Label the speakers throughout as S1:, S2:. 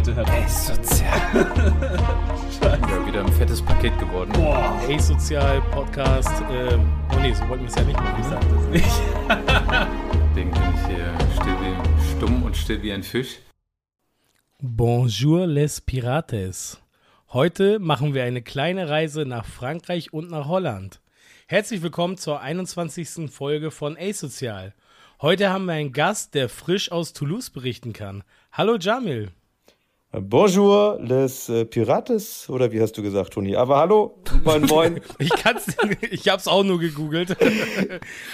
S1: bitte, hört auf.
S2: Sozial. ja, wieder ein fettes Paket geworden.
S1: Boah. Sozial Podcast. Ähm, oh nee, so wollten wir es ja nicht machen. Ich sag das nicht.
S2: Deswegen bin ich hier still wie, stumm und still wie ein Fisch.
S1: Bonjour les Pirates. Heute machen wir eine kleine Reise nach Frankreich und nach Holland. Herzlich willkommen zur 21. Folge von A-Sozial. Heute haben wir einen Gast, der frisch aus Toulouse berichten kann. Hallo Jamil.
S3: Bonjour les äh, Pirates oder wie hast du gesagt, Toni? Aber hallo, moin moin.
S1: ich kann's, ich hab's auch nur gegoogelt.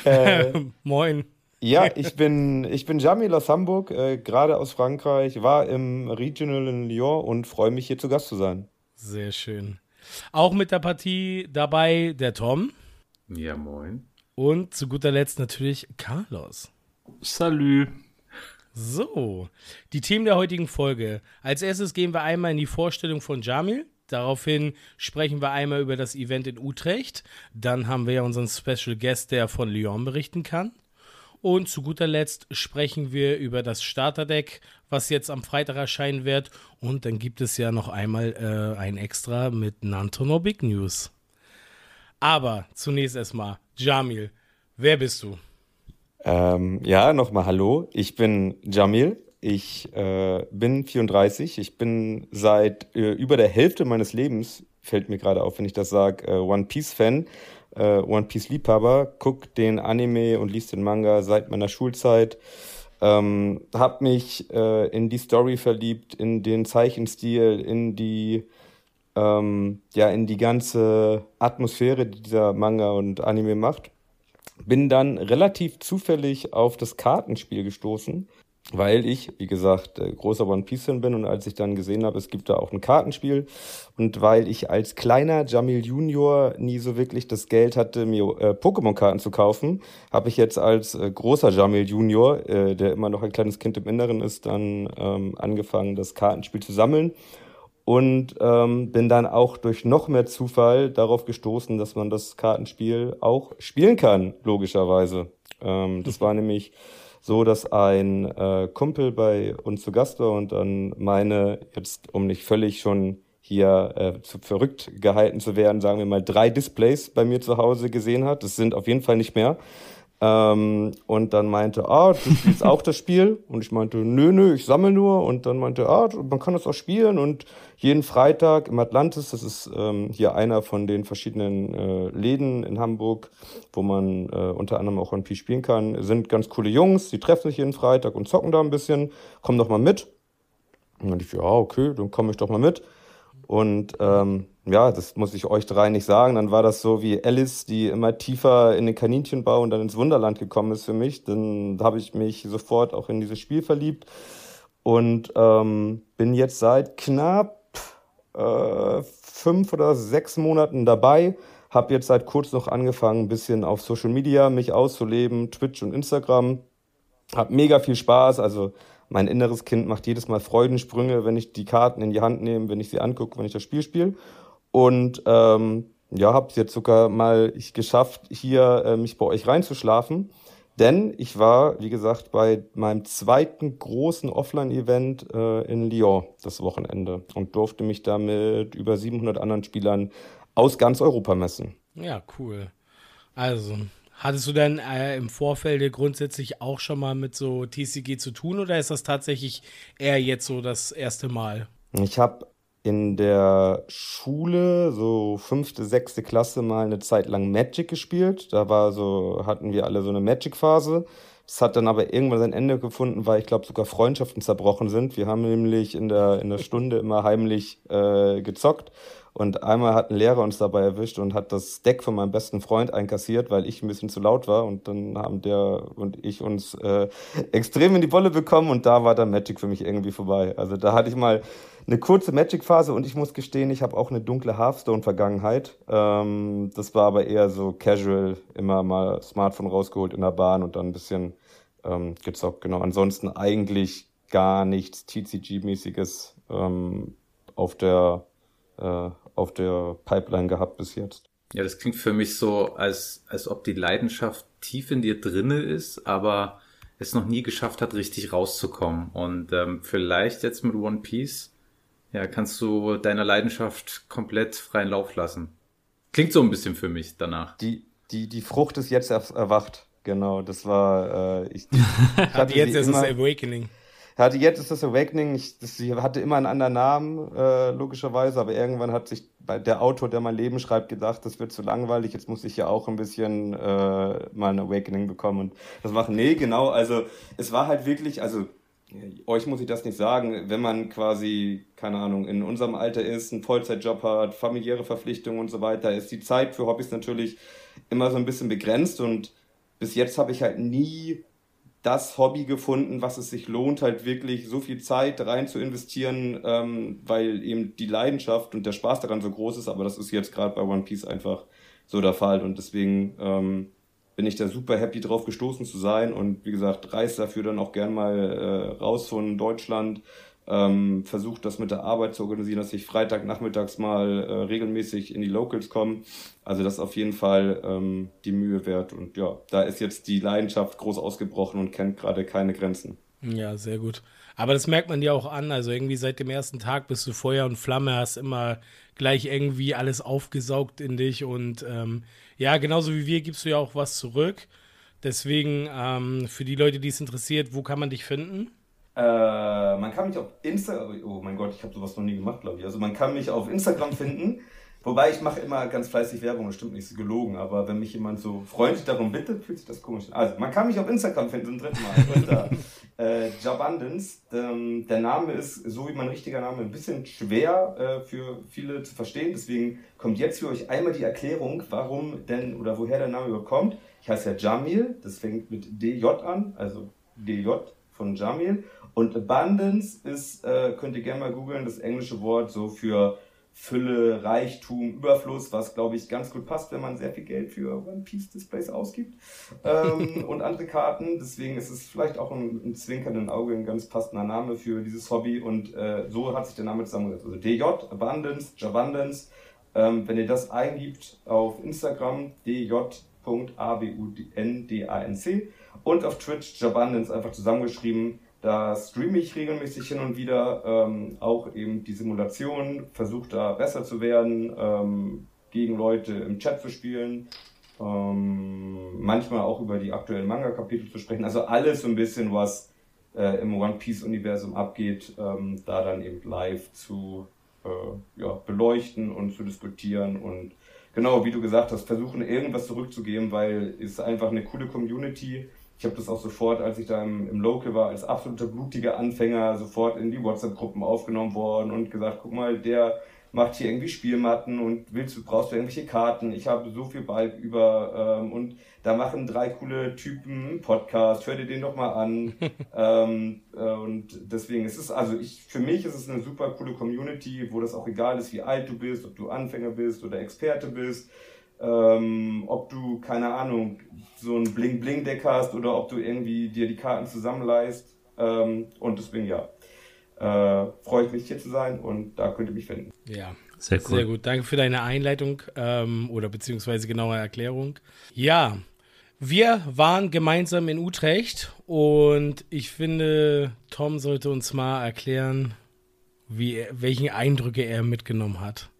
S1: äh, moin.
S3: Ja, ich bin ich bin Jamil aus Hamburg, äh, gerade aus Frankreich, war im Regional in Lyon und freue mich hier zu Gast zu sein.
S1: Sehr schön. Auch mit der Partie dabei der Tom.
S2: Ja, moin.
S1: Und zu guter Letzt natürlich Carlos.
S2: Salü.
S1: So, die Themen der heutigen Folge. Als erstes gehen wir einmal in die Vorstellung von Jamil. Daraufhin sprechen wir einmal über das Event in Utrecht. Dann haben wir ja unseren Special Guest, der von Lyon berichten kann. Und zu guter Letzt sprechen wir über das Starterdeck, was jetzt am Freitag erscheinen wird. Und dann gibt es ja noch einmal äh, ein Extra mit Nantono Big News. Aber zunächst erstmal, Jamil, wer bist du?
S3: Ähm, ja, nochmal Hallo. Ich bin Jamil. Ich äh, bin 34. Ich bin seit äh, über der Hälfte meines Lebens, fällt mir gerade auf, wenn ich das sage, äh, One Piece-Fan, äh, One Piece-Liebhaber, guck den Anime und liest den Manga seit meiner Schulzeit. Ähm, hab mich äh, in die Story verliebt, in den Zeichenstil, in die ähm, ja in die ganze Atmosphäre, die dieser Manga und Anime macht bin dann relativ zufällig auf das Kartenspiel gestoßen, weil ich, wie gesagt, äh, großer One Piece-Fan bin und als ich dann gesehen habe, es gibt da auch ein Kartenspiel und weil ich als kleiner Jamil Junior nie so wirklich das Geld hatte, mir äh, Pokémon-Karten zu kaufen, habe ich jetzt als äh, großer Jamil Junior, äh, der immer noch ein kleines Kind im Inneren ist, dann ähm, angefangen, das Kartenspiel zu sammeln und ähm, bin dann auch durch noch mehr Zufall darauf gestoßen, dass man das Kartenspiel auch spielen kann, logischerweise. Ähm, das war nämlich so, dass ein äh, Kumpel bei uns zu Gast war und dann meine, jetzt um nicht völlig schon hier äh, zu verrückt gehalten zu werden, sagen wir mal, drei Displays bei mir zu Hause gesehen hat. Das sind auf jeden Fall nicht mehr. Ähm, und dann meinte, ah, du spielst auch das Spiel. Und ich meinte, nö, nö, ich sammle nur. Und dann meinte, ah, man kann das auch spielen. Und jeden Freitag im Atlantis, das ist ähm, hier einer von den verschiedenen äh, Läden in Hamburg, wo man äh, unter anderem auch ein Piece spielen kann, sind ganz coole Jungs. Die treffen sich jeden Freitag und zocken da ein bisschen. Komm doch mal mit. Und dann dachte ich, ja, okay, dann komme ich doch mal mit. Und ähm, ja, das muss ich euch drei nicht sagen. Dann war das so wie Alice, die immer tiefer in den Kaninchenbau und dann ins Wunderland gekommen ist für mich. Dann habe ich mich sofort auch in dieses Spiel verliebt und ähm, bin jetzt seit knapp äh, fünf oder sechs Monaten dabei. Habe jetzt seit kurz noch angefangen, ein bisschen auf Social Media mich auszuleben, Twitch und Instagram. Hab mega viel Spaß. Also mein inneres Kind macht jedes Mal Freudensprünge, wenn ich die Karten in die Hand nehme, wenn ich sie angucke, wenn ich das Spiel spiele. Und ähm, ja, habe es jetzt sogar mal ich geschafft, hier äh, mich bei euch reinzuschlafen. Denn ich war, wie gesagt, bei meinem zweiten großen Offline-Event äh, in Lyon das Wochenende und durfte mich da mit über 700 anderen Spielern aus ganz Europa messen.
S1: Ja, cool. Also, hattest du denn äh, im Vorfeld grundsätzlich auch schon mal mit so TCG zu tun oder ist das tatsächlich eher jetzt so das erste Mal?
S3: Ich habe in der Schule, so fünfte, sechste Klasse, mal eine Zeit lang Magic gespielt. Da war so, hatten wir alle so eine Magic-Phase. Das hat dann aber irgendwann sein Ende gefunden, weil ich glaube sogar Freundschaften zerbrochen sind. Wir haben nämlich in der, in der Stunde immer heimlich äh, gezockt und einmal hat ein Lehrer uns dabei erwischt und hat das Deck von meinem besten Freund einkassiert, weil ich ein bisschen zu laut war. Und dann haben der und ich uns äh, extrem in die Wolle bekommen und da war dann Magic für mich irgendwie vorbei. Also da hatte ich mal eine kurze Magic-Phase und ich muss gestehen, ich habe auch eine dunkle Hearthstone-Vergangenheit. Ähm, das war aber eher so casual, immer mal Smartphone rausgeholt in der Bahn und dann ein bisschen ähm, gezockt. Genau. Ansonsten eigentlich gar nichts TCG-mäßiges ähm, auf der äh, auf der Pipeline gehabt bis jetzt.
S2: Ja, das klingt für mich so, als, als ob die Leidenschaft tief in dir drinne ist, aber es noch nie geschafft hat, richtig rauszukommen. Und ähm, vielleicht jetzt mit One Piece ja, kannst du deiner Leidenschaft komplett freien Lauf lassen. Klingt so ein bisschen für mich danach.
S3: Die, die, die Frucht ist jetzt erwacht. Genau, das war. Äh, ich,
S1: ich hatte jetzt ist es Awakening.
S3: Hatte jetzt ist das Awakening. Ich, das, hatte immer einen anderen Namen, äh, logischerweise, aber irgendwann hat sich der Autor, der mein Leben schreibt, gedacht, das wird zu langweilig. Jetzt muss ich ja auch ein bisschen äh, mal ein Awakening bekommen und das machen. Nee, genau. Also es war halt wirklich, also euch muss ich das nicht sagen, wenn man quasi, keine Ahnung, in unserem Alter ist, einen Vollzeitjob hat, familiäre Verpflichtungen und so weiter, ist die Zeit für Hobbys natürlich immer so ein bisschen begrenzt und bis jetzt habe ich halt nie das Hobby gefunden, was es sich lohnt, halt wirklich so viel Zeit rein zu investieren, ähm, weil eben die Leidenschaft und der Spaß daran so groß ist, aber das ist jetzt gerade bei One Piece einfach so der Fall. Und deswegen ähm, bin ich da super happy drauf gestoßen zu sein. Und wie gesagt, reise dafür dann auch gern mal äh, raus von Deutschland, ähm, versucht das mit der Arbeit zu organisieren, dass ich Freitagnachmittags mal äh, regelmäßig in die Locals komme. Also das ist auf jeden Fall ähm, die Mühe wert und ja, da ist jetzt die Leidenschaft groß ausgebrochen und kennt gerade keine Grenzen.
S1: Ja, sehr gut. Aber das merkt man dir auch an. Also irgendwie seit dem ersten Tag bist du Feuer und Flamme, hast immer gleich irgendwie alles aufgesaugt in dich und ähm, ja, genauso wie wir gibst du ja auch was zurück. Deswegen, ähm, für die Leute, die es interessiert, wo kann man dich finden?
S3: Äh, man kann mich auf Instagram, oh mein Gott, ich habe sowas noch nie gemacht, glaube ich. Also man kann mich auf Instagram finden. Wobei ich mache immer ganz fleißig Werbung, das stimmt nicht, ist gelogen, aber wenn mich jemand so freundlich darum bittet, fühlt sich das komisch an. Also, man kann mich auf Instagram finden, zum dritten Mal, unter äh, Jabundance. Ähm, der Name ist, so wie mein richtiger Name, ein bisschen schwer äh, für viele zu verstehen, deswegen kommt jetzt für euch einmal die Erklärung, warum denn oder woher der Name überkommt. Ich heiße ja Jamil, das fängt mit DJ an, also DJ von Jamil. Und Abundance ist, äh, könnt ihr gerne mal googeln, das englische Wort so für Fülle, Reichtum, Überfluss, was glaube ich ganz gut passt, wenn man sehr viel Geld für One Piece Displays ausgibt ähm, und andere Karten. Deswegen ist es vielleicht auch ein, ein zwinkernden Auge ein ganz passender Name für dieses Hobby und äh, so hat sich der Name zusammengesetzt. Also DJ, Abundance, Javundance. Ähm, wenn ihr das eingibt auf Instagram, dj.abundanc und auf Twitch Jabundance einfach zusammengeschrieben, da streame ich regelmäßig hin und wieder ähm, auch eben die Simulation, versuche da besser zu werden, ähm, gegen Leute im Chat zu spielen, ähm, manchmal auch über die aktuellen Manga-Kapitel zu sprechen. Also alles so ein bisschen, was äh, im One Piece-Universum abgeht, ähm, da dann eben live zu äh, ja, beleuchten und zu diskutieren und genau, wie du gesagt hast, versuchen irgendwas zurückzugeben, weil es einfach eine coole Community ist ich habe das auch sofort, als ich da im, im Local war, als absoluter blutiger Anfänger sofort in die WhatsApp-Gruppen aufgenommen worden und gesagt, guck mal, der macht hier irgendwie Spielmatten und willst du, brauchst du irgendwelche Karten. Ich habe so viel Balk über ähm, und da machen drei coole Typen einen Podcast, hör dir den doch mal an. ähm, äh, und deswegen ist es, also ich, für mich ist es eine super coole Community, wo das auch egal ist, wie alt du bist, ob du Anfänger bist oder Experte bist ähm, ob du, keine Ahnung, so ein Bling-Bling-Deck hast oder ob du irgendwie dir die Karten zusammenleist. Ähm, und deswegen ja, äh, freue ich mich hier zu sein und da könnt ihr mich finden.
S1: Ja, sehr, cool. sehr gut. Danke für deine Einleitung ähm, oder beziehungsweise genaue Erklärung. Ja, wir waren gemeinsam in Utrecht und ich finde, Tom sollte uns mal erklären, wie, welchen Eindrücke er mitgenommen hat.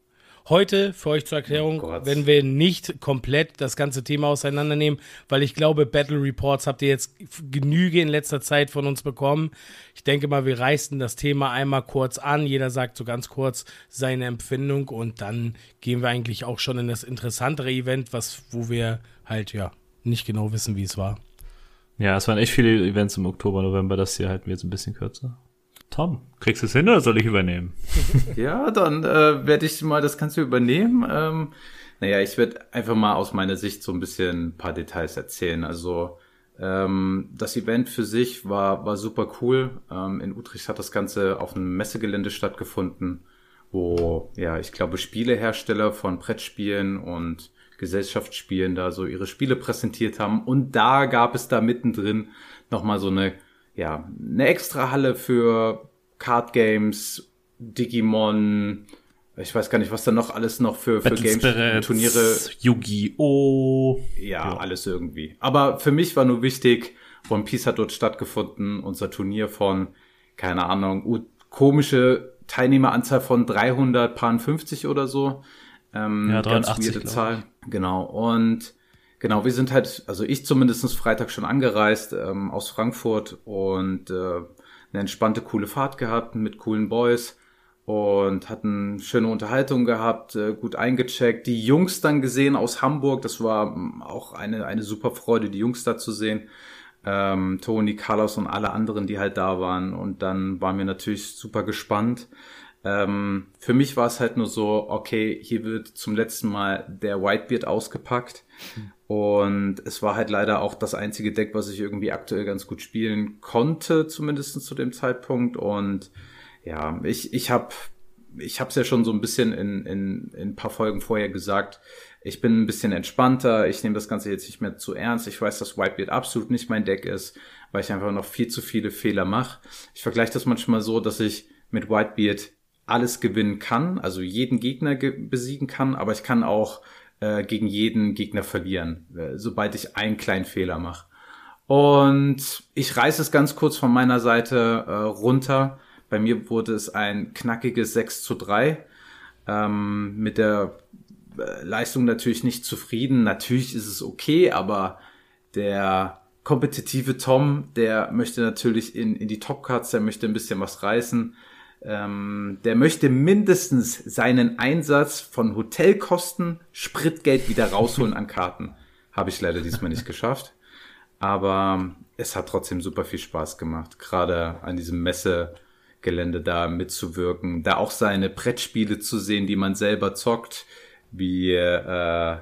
S1: Heute, für euch zur Erklärung, oh werden wir nicht komplett das ganze Thema auseinandernehmen, weil ich glaube, Battle Reports habt ihr jetzt Genüge in letzter Zeit von uns bekommen. Ich denke mal, wir reißen das Thema einmal kurz an. Jeder sagt so ganz kurz seine Empfindung und dann gehen wir eigentlich auch schon in das interessantere Event, was, wo wir halt, ja, nicht genau wissen, wie es war.
S4: Ja, es waren echt viele Events im Oktober, November. Das hier halten wir jetzt ein bisschen kürzer. Tom, kriegst du es hin oder soll ich übernehmen?
S2: ja, dann äh, werde ich mal das Ganze übernehmen. Ähm, naja, ich werde einfach mal aus meiner Sicht so ein bisschen ein paar Details erzählen. Also ähm, das Event für sich war, war super cool. Ähm, in Utrecht hat das Ganze auf einem Messegelände stattgefunden, wo, ja, ich glaube, Spielehersteller von Brettspielen und Gesellschaftsspielen da so ihre Spiele präsentiert haben. Und da gab es da mittendrin nochmal so eine ja, eine extra Halle für Card Games, Digimon, ich weiß gar nicht, was da noch alles noch für, für Games, Spirits, Turniere.
S4: Yu-Gi-Oh!
S2: Ja, ja, alles irgendwie. Aber für mich war nur wichtig, One Piece hat dort stattgefunden, unser Turnier von, keine Ahnung, komische Teilnehmeranzahl von 350 oder so. Ähm,
S4: Ja,
S2: ganz
S4: 83,
S2: weirde
S4: glaub
S2: Zahl. Genau. Und genau, wir sind halt, also ich zumindest Freitag schon angereist ähm, aus Frankfurt und äh, eine entspannte, coole Fahrt gehabt mit coolen Boys und hatten schöne Unterhaltung gehabt, äh, gut eingecheckt. Die Jungs dann gesehen aus Hamburg, das war ähm, auch eine, eine super Freude, die Jungs da zu sehen. Ähm, Toni, Carlos und alle anderen, die halt da waren. Und dann waren wir natürlich super gespannt. Ähm, für mich war es halt nur so, okay, hier wird zum letzten Mal der Whitebeard ausgepackt. Und es war halt leider auch das einzige Deck, was ich irgendwie aktuell ganz gut spielen konnte, zumindest zu dem Zeitpunkt. Und ja, ich, ich habe ich habe es ja schon so ein bisschen in, in, in ein paar Folgen vorher gesagt. Ich bin ein bisschen entspannter. Ich nehme das Ganze jetzt nicht mehr zu ernst. Ich weiß, dass Whitebeard absolut nicht mein Deck ist, weil ich einfach noch viel zu viele Fehler mache. Ich vergleiche das manchmal so, dass ich mit Whitebeard alles gewinnen kann, also jeden Gegner besiegen kann, aber ich kann auch äh, gegen jeden Gegner verlieren, äh, sobald ich einen kleinen Fehler mache. Und ich reiße es ganz kurz von meiner Seite äh, runter. Bei mir wurde es ein knackiges 6 zu 3. Ähm, mit der äh, Leistung natürlich nicht zufrieden. Natürlich ist es okay, aber der kompetitive Tom, der möchte natürlich in, in die Top-Cards, der möchte ein bisschen was reißen. Ähm, der möchte mindestens seinen Einsatz von Hotelkosten, Spritgeld wieder rausholen an Karten. Habe ich leider diesmal nicht geschafft. Aber es hat trotzdem super viel Spaß gemacht, gerade an diesem Messegelände da mitzuwirken, da auch seine Brettspiele zu sehen, die man selber zockt, wie äh,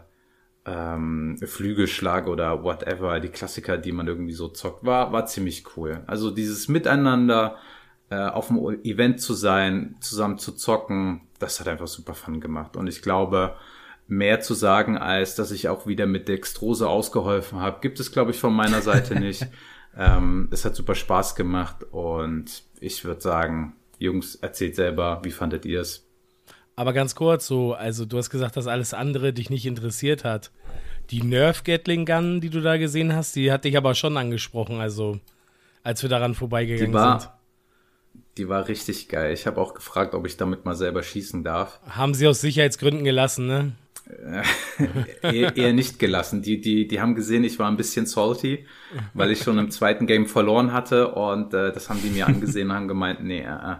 S2: ähm, Flügelschlag oder whatever, die Klassiker, die man irgendwie so zockt, war, war ziemlich cool. Also dieses Miteinander auf dem Event zu sein, zusammen zu zocken, das hat einfach super Fun gemacht. Und ich glaube, mehr zu sagen, als dass ich auch wieder mit Dextrose ausgeholfen habe, gibt es, glaube ich, von meiner Seite nicht. ähm, es hat super Spaß gemacht und ich würde sagen, Jungs, erzählt selber, wie fandet ihr es?
S1: Aber ganz kurz, so, also du hast gesagt, dass alles andere dich nicht interessiert hat. Die Nerf Gatling Gun, die du da gesehen hast, die hat dich aber schon angesprochen, also als wir daran vorbeigegangen
S2: die war,
S1: sind.
S2: Die war richtig geil. Ich habe auch gefragt, ob ich damit mal selber schießen darf.
S1: Haben sie aus Sicherheitsgründen gelassen, ne?
S2: eher, eher nicht gelassen. Die, die, die haben gesehen, ich war ein bisschen salty, weil ich schon im zweiten Game verloren hatte und äh, das haben die mir angesehen und haben gemeint, nee, äh,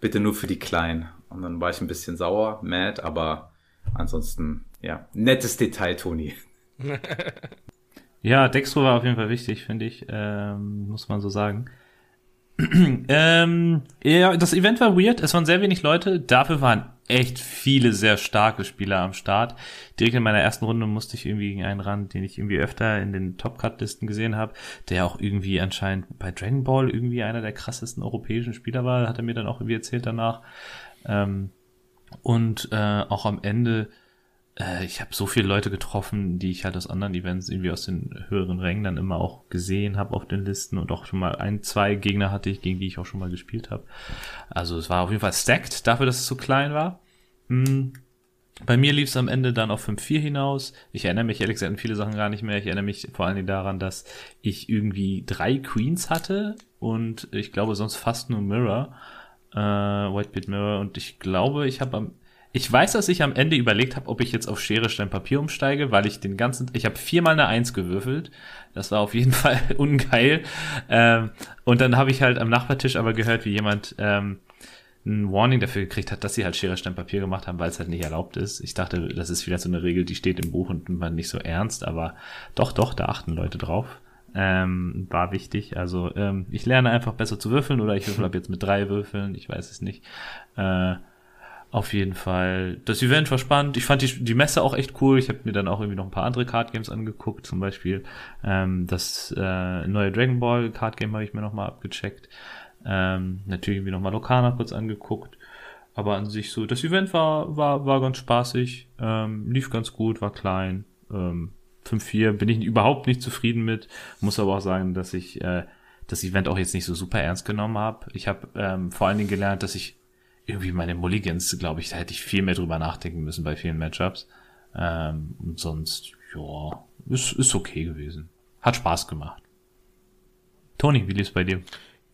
S2: bitte nur für die Kleinen. Und dann war ich ein bisschen sauer, mad, aber ansonsten, ja, nettes Detail, Toni.
S4: Ja, Dextro war auf jeden Fall wichtig, finde ich, ähm, muss man so sagen. ähm, ja, das Event war weird, es waren sehr wenig Leute, dafür waren echt viele sehr starke Spieler am Start. Direkt in meiner ersten Runde musste ich irgendwie gegen einen ran, den ich irgendwie öfter in den Top-Cut-Listen gesehen habe, der auch irgendwie anscheinend bei Dragon Ball irgendwie einer der krassesten europäischen Spieler war, hat er mir dann auch irgendwie erzählt danach. Ähm, und äh, auch am Ende äh, ich habe so viele Leute getroffen, die ich halt aus anderen Events irgendwie aus den höheren Rängen dann immer auch gesehen habe auf den Listen und auch schon mal ein, zwei Gegner hatte ich, gegen die ich auch schon mal gespielt habe. Also es war auf jeden Fall stacked, dafür, dass es so klein war. Hm. Bei mir lief es am Ende dann auf 5-4 hinaus. Ich erinnere mich ehrlich gesagt an viele Sachen gar nicht mehr. Ich erinnere mich vor allen Dingen daran, dass ich irgendwie drei Queens hatte und ich glaube sonst fast nur Mirror, äh, Whitebeard Mirror und ich glaube, ich habe am ich weiß, dass ich am Ende überlegt habe, ob ich jetzt auf Schere, Stein, Papier umsteige, weil ich den ganzen, ich habe viermal eine Eins gewürfelt. Das war auf jeden Fall ungeil. Ähm, und dann habe ich halt am Nachbartisch aber gehört, wie jemand ähm, ein Warning dafür gekriegt hat, dass sie halt Schere, Stein, Papier gemacht haben, weil es halt nicht erlaubt ist. Ich dachte, das ist vielleicht so eine Regel, die steht im Buch und man nicht so ernst, aber doch, doch, da achten Leute drauf. Ähm, war wichtig. Also ähm, ich lerne einfach besser zu würfeln oder ich würfel ab jetzt mit drei Würfeln, ich weiß es nicht. Äh, auf jeden Fall. Das Event war spannend. Ich fand die, die Messe auch echt cool. Ich habe mir dann auch irgendwie noch ein paar andere Card Games angeguckt. Zum Beispiel ähm, das äh, neue Dragon Ball Card Game habe ich mir nochmal abgecheckt. Ähm, natürlich irgendwie nochmal Lokana kurz angeguckt. Aber an sich so, das Event war, war, war ganz spaßig, ähm, lief ganz gut, war klein. Ähm, 5-4 bin ich überhaupt nicht zufrieden mit. Muss aber auch sagen, dass ich äh, das Event auch jetzt nicht so super ernst genommen habe. Ich habe ähm, vor allen Dingen gelernt, dass ich irgendwie meine Mulligans, glaube ich, da hätte ich viel mehr drüber nachdenken müssen bei vielen Matchups. Ähm, und sonst, ja, ist, ist okay gewesen. Hat Spaß gemacht. Toni, wie lief's bei dir?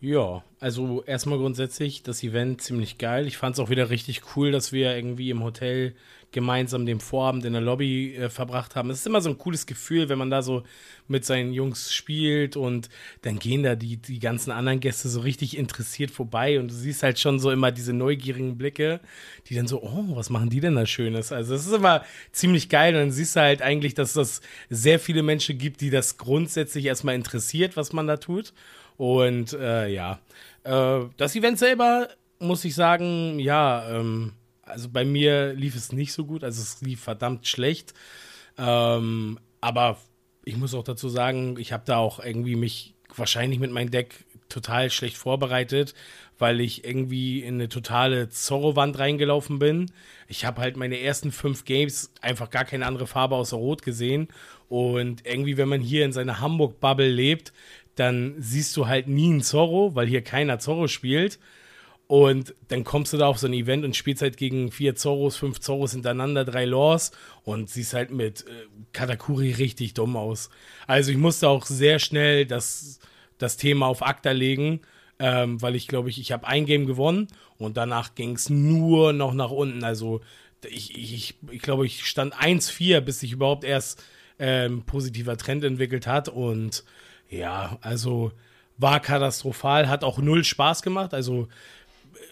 S1: Ja, also erstmal grundsätzlich das Event ziemlich geil. Ich fand es auch wieder richtig cool, dass wir irgendwie im Hotel gemeinsam den Vorabend in der Lobby äh, verbracht haben. Es ist immer so ein cooles Gefühl, wenn man da so mit seinen Jungs spielt und dann gehen da die, die ganzen anderen Gäste so richtig interessiert vorbei und du siehst halt schon so immer diese neugierigen Blicke, die dann so, oh, was machen die denn da Schönes? Also es ist immer ziemlich geil und dann siehst du halt eigentlich, dass es sehr viele Menschen gibt, die das grundsätzlich erstmal interessiert, was man da tut. Und äh, ja, äh, das Event selber muss ich sagen, ja, ähm, also bei mir lief es nicht so gut, also es lief verdammt schlecht. Ähm, aber ich muss auch dazu sagen, ich habe da auch irgendwie mich wahrscheinlich mit meinem Deck total schlecht vorbereitet, weil ich irgendwie in eine totale Zorro-Wand reingelaufen bin. Ich habe halt meine ersten fünf Games einfach gar keine andere Farbe außer Rot gesehen. Und irgendwie, wenn man hier in seiner Hamburg-Bubble lebt, dann siehst du halt nie einen Zorro, weil hier keiner Zorro spielt. Und dann kommst du da auf so ein Event und spielst halt gegen vier Zoros, fünf Zoros hintereinander, drei Laws und siehst halt mit äh, Katakuri richtig dumm aus. Also ich musste auch sehr schnell das, das Thema auf Akta legen, ähm, weil ich glaube, ich, ich habe ein Game gewonnen und danach ging es nur noch nach unten. Also ich, ich, ich glaube, ich stand 1-4, bis sich überhaupt erst ähm, positiver Trend entwickelt hat. Und ja, also war katastrophal, hat auch null Spaß gemacht. Also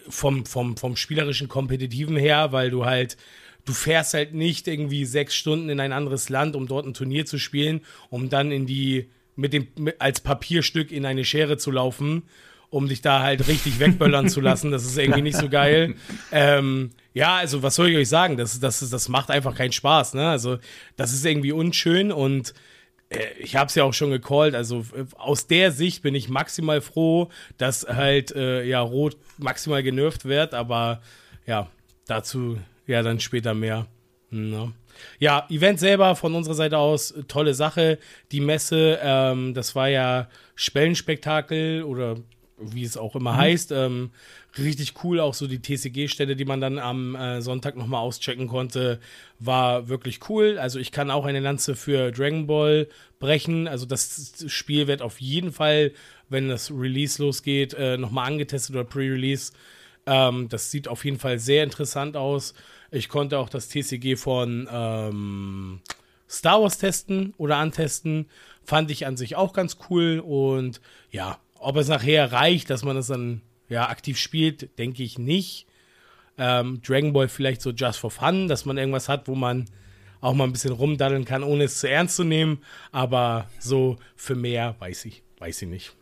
S1: vom, vom, vom spielerischen Kompetitiven her, weil du halt, du fährst halt nicht irgendwie sechs Stunden in ein anderes Land, um dort ein Turnier zu spielen, um dann in die, mit dem, mit, als Papierstück in eine Schere zu laufen, um dich da halt richtig wegböllern zu lassen. Das ist irgendwie nicht so geil. Ähm, ja, also was soll ich euch sagen? Das, das, das macht einfach keinen Spaß. Ne? Also das ist irgendwie unschön und ich habe es ja auch schon gecallt, also äh, aus der Sicht bin ich maximal froh, dass halt äh, ja Rot maximal genervt wird, aber ja, dazu ja dann später mehr. Ne? Ja, Event selber von unserer Seite aus, tolle Sache. Die Messe, ähm, das war ja Spellenspektakel oder wie es auch immer mhm. heißt. Ähm, richtig cool, auch so die TCG-Stelle, die man dann am äh, Sonntag nochmal auschecken konnte, war wirklich cool. Also ich kann auch eine Lanze für Dragon Ball brechen. Also das Spiel wird auf jeden Fall, wenn das Release losgeht, äh, nochmal angetestet oder Pre-Release. Ähm, das sieht auf jeden Fall sehr interessant aus. Ich konnte auch das TCG von ähm, Star Wars testen oder antesten. Fand ich an sich auch ganz cool. Und ja, ob es nachher reicht, dass man das dann ja, aktiv spielt, denke ich nicht. Ähm, Dragon Ball vielleicht so just for fun, dass man irgendwas hat, wo man auch mal ein bisschen rumdaddeln kann, ohne es zu ernst zu nehmen. Aber so für mehr weiß ich, weiß ich nicht.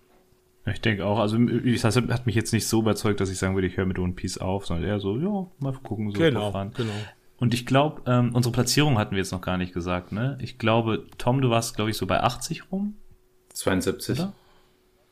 S4: Ich denke auch, also das hat mich jetzt nicht so überzeugt, dass ich sagen würde, ich höre mit One Piece auf, sondern eher so, ja, mal gucken, so
S1: genau, genau.
S4: Und ich glaube, ähm, unsere Platzierung hatten wir jetzt noch gar nicht gesagt, ne? Ich glaube, Tom, du warst, glaube ich, so bei 80 rum.
S2: 72. Oder?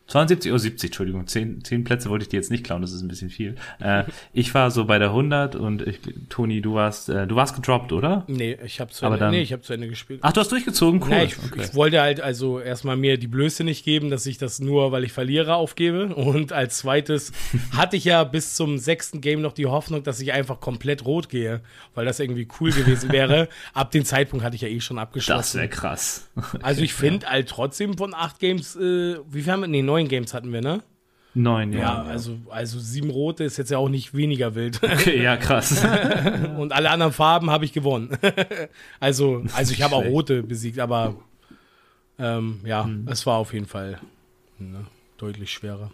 S4: 72 oder 70, Entschuldigung. Zehn, zehn Plätze wollte ich dir jetzt nicht klauen, das ist ein bisschen viel. Äh, ich war so bei der 100 und ich, Toni, du warst, äh, du warst gedroppt, oder?
S1: Nee, ich habe zu,
S4: Aber
S1: Ende,
S4: dann,
S1: nee, ich hab zu Ende gespielt.
S4: Ach, du hast durchgezogen? Cool.
S1: Nee, ich, okay. ich wollte halt also erstmal mir die Blöße nicht geben, dass ich das nur, weil ich verliere, aufgebe. Und als zweites hatte ich ja bis zum sechsten Game noch die Hoffnung, dass ich einfach komplett rot gehe, weil das irgendwie cool gewesen wäre. Ab dem Zeitpunkt hatte ich ja eh schon abgeschlossen. Das
S4: wäre krass.
S1: Also ich finde halt trotzdem von acht Games, äh, wie viel haben wir? Nee, neun Games hatten wir, ne?
S4: Neun, ja.
S1: Ja, also, also sieben rote ist jetzt ja auch nicht weniger wild.
S4: Okay, ja, krass.
S1: Und alle anderen Farben habe ich gewonnen. also, also ich habe auch rote besiegt, aber ähm, ja, hm. es war auf jeden Fall ne, deutlich schwerer.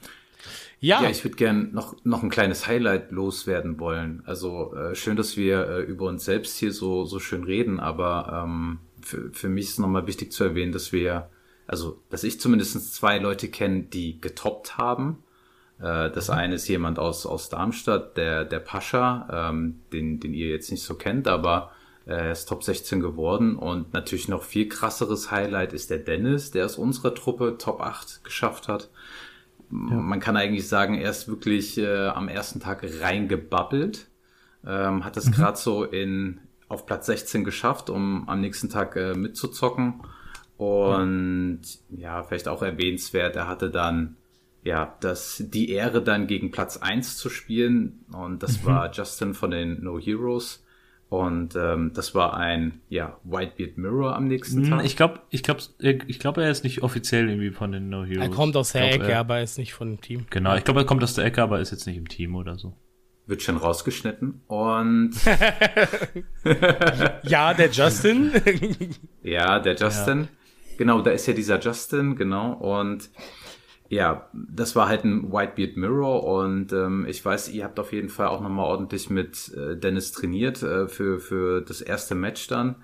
S2: Ja. ja, ich würde gern noch, noch ein kleines Highlight loswerden wollen. Also äh, schön, dass wir äh, über uns selbst hier so, so schön reden, aber ähm, für, für mich ist nochmal wichtig zu erwähnen, dass wir, also dass ich zumindest zwei Leute kenne, die getoppt haben äh, das eine ist jemand aus, aus Darmstadt, der, der Pascha, ähm, den, den ihr jetzt nicht so kennt, aber äh, er ist Top 16 geworden. Und natürlich noch viel krasseres Highlight ist der Dennis, der aus unserer Truppe Top 8 geschafft hat. Ja. Man kann eigentlich sagen, er ist wirklich äh, am ersten Tag reingebabbelt. Ähm, hat es mhm. gerade so in auf Platz 16 geschafft, um am nächsten Tag äh, mitzuzocken. Und ja. ja, vielleicht auch erwähnenswert, er hatte dann ja, das, die Ehre dann gegen Platz 1 zu spielen. Und das mhm. war Justin von den No Heroes. Und ähm, das war ein ja, Whitebeard Mirror am nächsten
S4: Hm,
S2: Tag.
S4: Ich glaube, ich glaube, ich glaube, er ist nicht offiziell irgendwie von den No Heroes.
S1: Er kommt aus der
S4: glaub,
S1: Ecke,
S4: er-
S1: aber er ist nicht von dem Team.
S4: Genau, ich glaube, er kommt aus der Ecke, aber ist jetzt nicht im Team oder so.
S2: Wird schon rausgeschnitten. Und
S1: Ja, der Justin.
S2: ja, der Justin. Genau, da ist ja dieser Justin, genau. Und ja, das war halt ein Whitebeard Mirror und ähm, ich weiß, ihr habt auf jeden Fall auch nochmal ordentlich mit äh, Dennis trainiert äh, für, für das erste Match dann.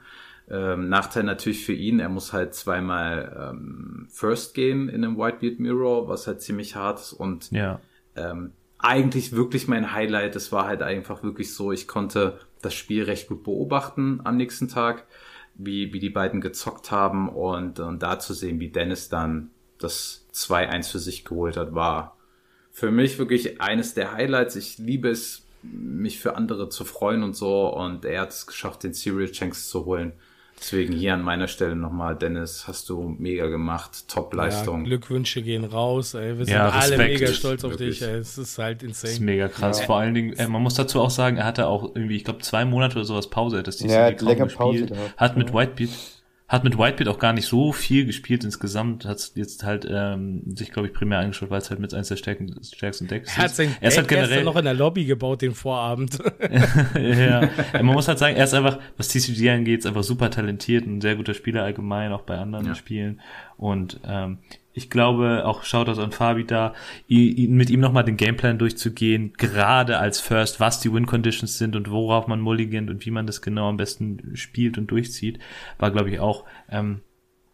S2: Ähm, Nachteil natürlich für ihn, er muss halt zweimal ähm, First gehen in einem Whitebeard Mirror, was halt ziemlich hart ist und
S4: Ja.
S2: ähm, eigentlich wirklich mein Highlight. Es war halt einfach wirklich so, ich konnte das Spiel recht gut beobachten am nächsten Tag, wie, wie die beiden gezockt haben und, und da zu sehen, wie Dennis dann das 2-1 für sich geholt hat, war für mich wirklich eines der Highlights. Ich liebe es, mich für andere zu freuen und so und er hat es geschafft, den Serial Chance zu holen. Deswegen hier an meiner Stelle nochmal, Dennis, hast du mega gemacht,
S1: ja,
S2: Top-Leistung.
S1: Glückwünsche gehen raus. Ey. Wir sind
S4: Ja,
S1: alle mega stolz auf
S2: Wirklich.
S1: dich. Ey. Es ist halt
S4: Das ist
S1: insane.
S4: mega krass. Vor allen Dingen, äh, man muss dazu auch sagen, er hatte auch irgendwie, ich glaube, zwei Monate oder sowas Pause. Er hat das
S3: Ja, er hat
S4: kaum
S3: länger Pause gehabt,
S4: Hat mit
S3: ja.
S4: Whitebeard, hat mit Whitebeard auch gar nicht so viel gespielt insgesamt. Hat jetzt halt ähm, sich, glaube ich, primär eingeschaut, weil es halt mit eins der stärken, stärksten Decks
S1: Er hat sein
S4: Er ist halt generell,
S1: noch in der Lobby gebaut, den Vorabend.
S4: ja, man muss halt sagen, er ist einfach, was TCG angeht, ist einfach super talentiert, ein sehr guter Spieler allgemein, auch bei anderen
S2: Ja.
S4: Spielen. Und ähm, ich glaube, auch Shoutout an Fabi da, mit ihm nochmal den Gameplan durchzugehen, gerade als First, was die Win-Conditions sind und worauf man mulligant und wie man das genau am besten spielt und durchzieht, war, glaube ich, auch ähm,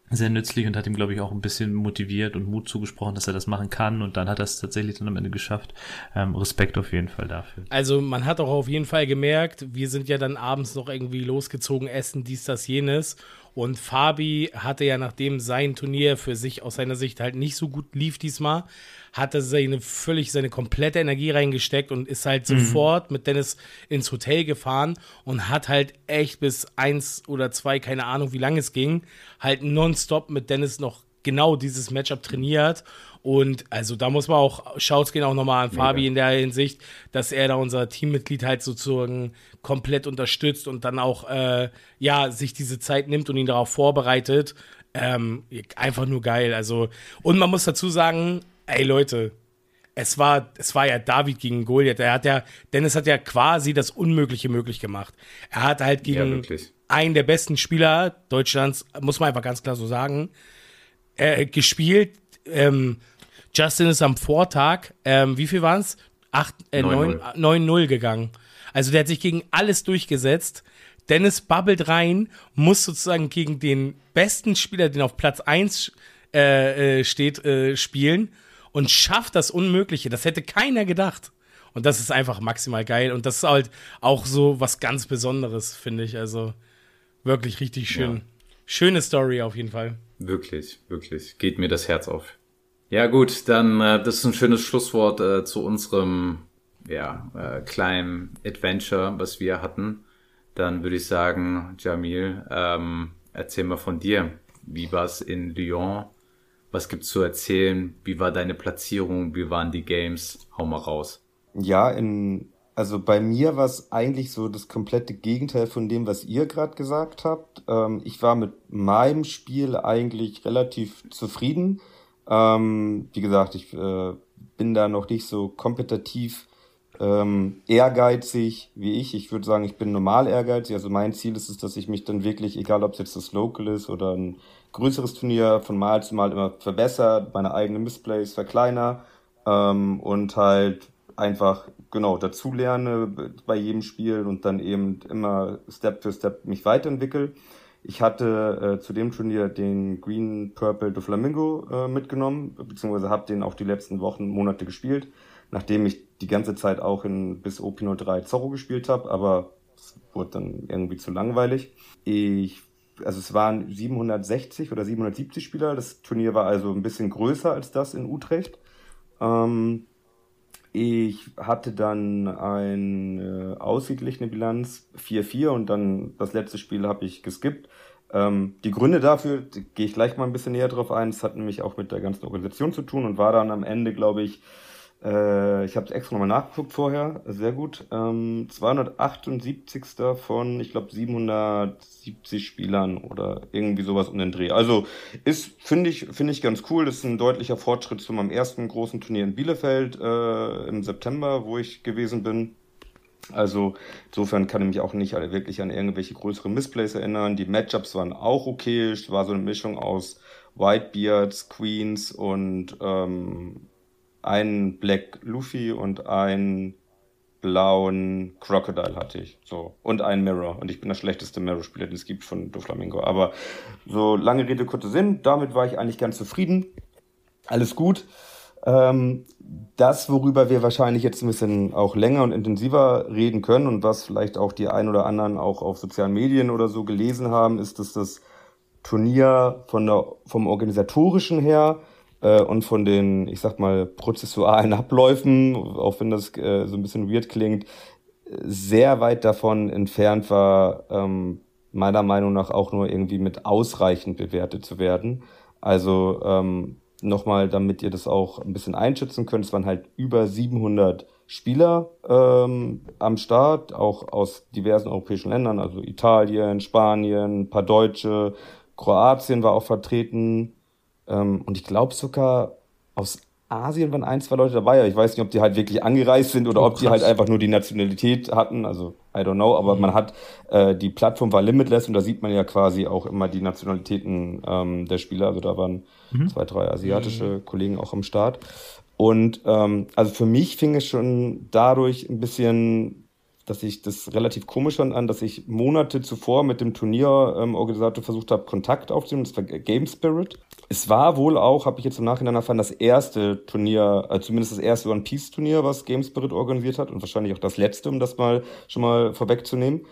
S4: sehr nützlich und hat ihm, glaube ich, auch ein bisschen motiviert und Mut zugesprochen, dass er das machen kann. Und dann hat er es tatsächlich dann am Ende geschafft. Ähm, Respekt auf jeden Fall dafür.
S1: Also man hat auch auf jeden Fall gemerkt, wir sind ja dann abends noch irgendwie losgezogen, essen, dies, das, jenes. Und Fabi hatte ja, nachdem sein Turnier für sich aus seiner Sicht halt nicht so gut lief diesmal, hatte seine völlig seine komplette Energie reingesteckt und ist halt sofort mit Dennis ins Hotel gefahren und hat halt echt bis eins oder zwei, keine Ahnung, wie lange es ging, halt nonstop mit Dennis noch genau dieses Matchup trainiert. Und also da muss man auch, Shouts gehen auch nochmal an Fabi in der Hinsicht, dass er da unser Teammitglied halt sozusagen komplett unterstützt und dann auch, äh, ja, sich diese Zeit nimmt und ihn darauf vorbereitet. Ähm, einfach nur geil. Also, und man muss dazu sagen, ey Leute, es war, es war ja David gegen Goliath. Er hat ja, Dennis hat ja quasi das Unmögliche möglich gemacht. Er hat halt
S2: Ja,
S1: gegen
S2: wirklich.
S1: einen der besten Spieler Deutschlands, muss man einfach ganz klar so sagen, äh, gespielt. Ähm, Justin ist am Vortag, ähm, wie viel waren es? Äh,
S2: 9-0.
S1: 9-0 gegangen. Also der hat sich gegen alles durchgesetzt. Dennis babbelt rein, muss sozusagen gegen den besten Spieler, den auf Platz 1 äh, äh, steht, äh, spielen und schafft das Unmögliche. Das hätte keiner gedacht. Und das ist einfach maximal geil. Und das ist halt auch so was ganz Besonderes, finde ich. Also wirklich richtig schön.
S2: Ja.
S1: Schöne Story auf jeden Fall.
S2: Wirklich, wirklich. Geht mir das Herz auf. Ja gut, dann äh, das ist ein schönes Schlusswort äh, zu unserem ja, äh, kleinen Adventure, was wir hatten. Dann würde ich sagen, Jamil, ähm, erzähl mal von dir. Wie war es in Lyon? Was gibt's zu erzählen? Wie war deine Platzierung? Wie waren die Games? Hau mal raus.
S3: Ja, in, also bei mir war es eigentlich so das komplette Gegenteil von dem, was ihr gerade gesagt habt. Ähm, ich war mit meinem Spiel eigentlich relativ zufrieden. Ähm, wie gesagt, ich äh, bin da noch nicht so kompetitiv ähm, ehrgeizig wie ich. Ich würde sagen, ich bin normal ehrgeizig. Also mein Ziel ist es, dass ich mich dann wirklich, egal ob es jetzt das Local ist oder ein größeres Turnier, von Mal zu Mal immer verbessert, meine eigenen Missplays verkleiner ähm, und halt einfach genau dazulerne bei jedem Spiel und dann eben immer Step für Step mich weiterentwickle. Ich hatte äh, zu dem Turnier den Green Purple de Flamingo äh, mitgenommen, beziehungsweise habe den auch die letzten Wochen, Monate gespielt, nachdem ich die ganze Zeit auch in bis OP03 Zorro gespielt habe, aber es wurde dann irgendwie zu langweilig. Ich, also es waren 760 oder 770 Spieler, das Turnier war also ein bisschen größer als das in Utrecht. Ähm, ich hatte dann eine ausgeglichene Bilanz 4-4 und dann das letzte Spiel habe ich geskippt. Ähm, die Gründe dafür gehe ich gleich mal ein bisschen näher drauf ein. Es hat nämlich auch mit der ganzen Organisation zu tun und war dann am Ende, glaube ich, Äh, ich habe es extra nochmal nachgeguckt vorher, sehr gut. Ähm, 278. von, ich glaube, 770 Spielern oder irgendwie sowas um den Dreh. Also ist, finde ich, finde ich ganz cool. Das ist ein deutlicher Fortschritt zu meinem ersten großen Turnier in Bielefeld äh, im September, wo ich gewesen bin. Also insofern kann ich mich auch nicht wirklich an irgendwelche größeren Missplays erinnern. Die Matchups waren auch okay. Es war so eine Mischung aus Whitebeards, Queens und ähm, einen Black Luffy und einen blauen Crocodile hatte ich. So. Und einen Mirror. Und ich bin der schlechteste Mirror-Spieler, den es gibt von Doflamingo. Aber so lange Rede, kurzer Sinn. Damit war ich eigentlich ganz zufrieden. Alles gut. Ähm, das, worüber wir wahrscheinlich jetzt ein bisschen auch länger und intensiver reden können und was vielleicht auch die ein oder anderen auch auf sozialen Medien oder so gelesen haben, ist, dass das Turnier von der, vom organisatorischen her und von den, ich sag mal, prozessualen Abläufen, auch wenn das äh, so ein bisschen weird klingt, sehr weit davon entfernt war, ähm, meiner Meinung nach auch nur irgendwie mit ausreichend bewertet zu werden. Also ähm, nochmal, damit ihr das auch ein bisschen einschätzen könnt, es waren halt über 700 Spieler ähm, am Start, auch aus diversen europäischen Ländern, also Italien, Spanien, ein paar Deutsche, Kroatien war auch vertreten, und ich glaube sogar aus Asien waren ein, zwei Leute dabei. Ich weiß nicht, ob die halt wirklich angereist sind oder oh, ob die halt einfach nur die Nationalität hatten. Also, I don't know. Aber mhm. man hat, äh, die Plattform war limitless und da sieht man ja quasi auch immer die Nationalitäten ähm, der Spieler. Also da waren mhm. zwei, drei asiatische mhm. Kollegen auch am Start. Und ähm, also für mich fing es schon dadurch ein bisschen dass ich das relativ komisch fand an, dass ich Monate zuvor mit dem Turnierorganisator ähm, versucht habe, Kontakt aufzunehmen. Das war Game Spirit. Es war wohl auch, habe ich jetzt im Nachhinein erfahren, das erste Turnier, äh, zumindest das erste One Piece Turnier, was Game Spirit organisiert hat und wahrscheinlich auch das letzte, um das mal schon mal vorwegzunehmen.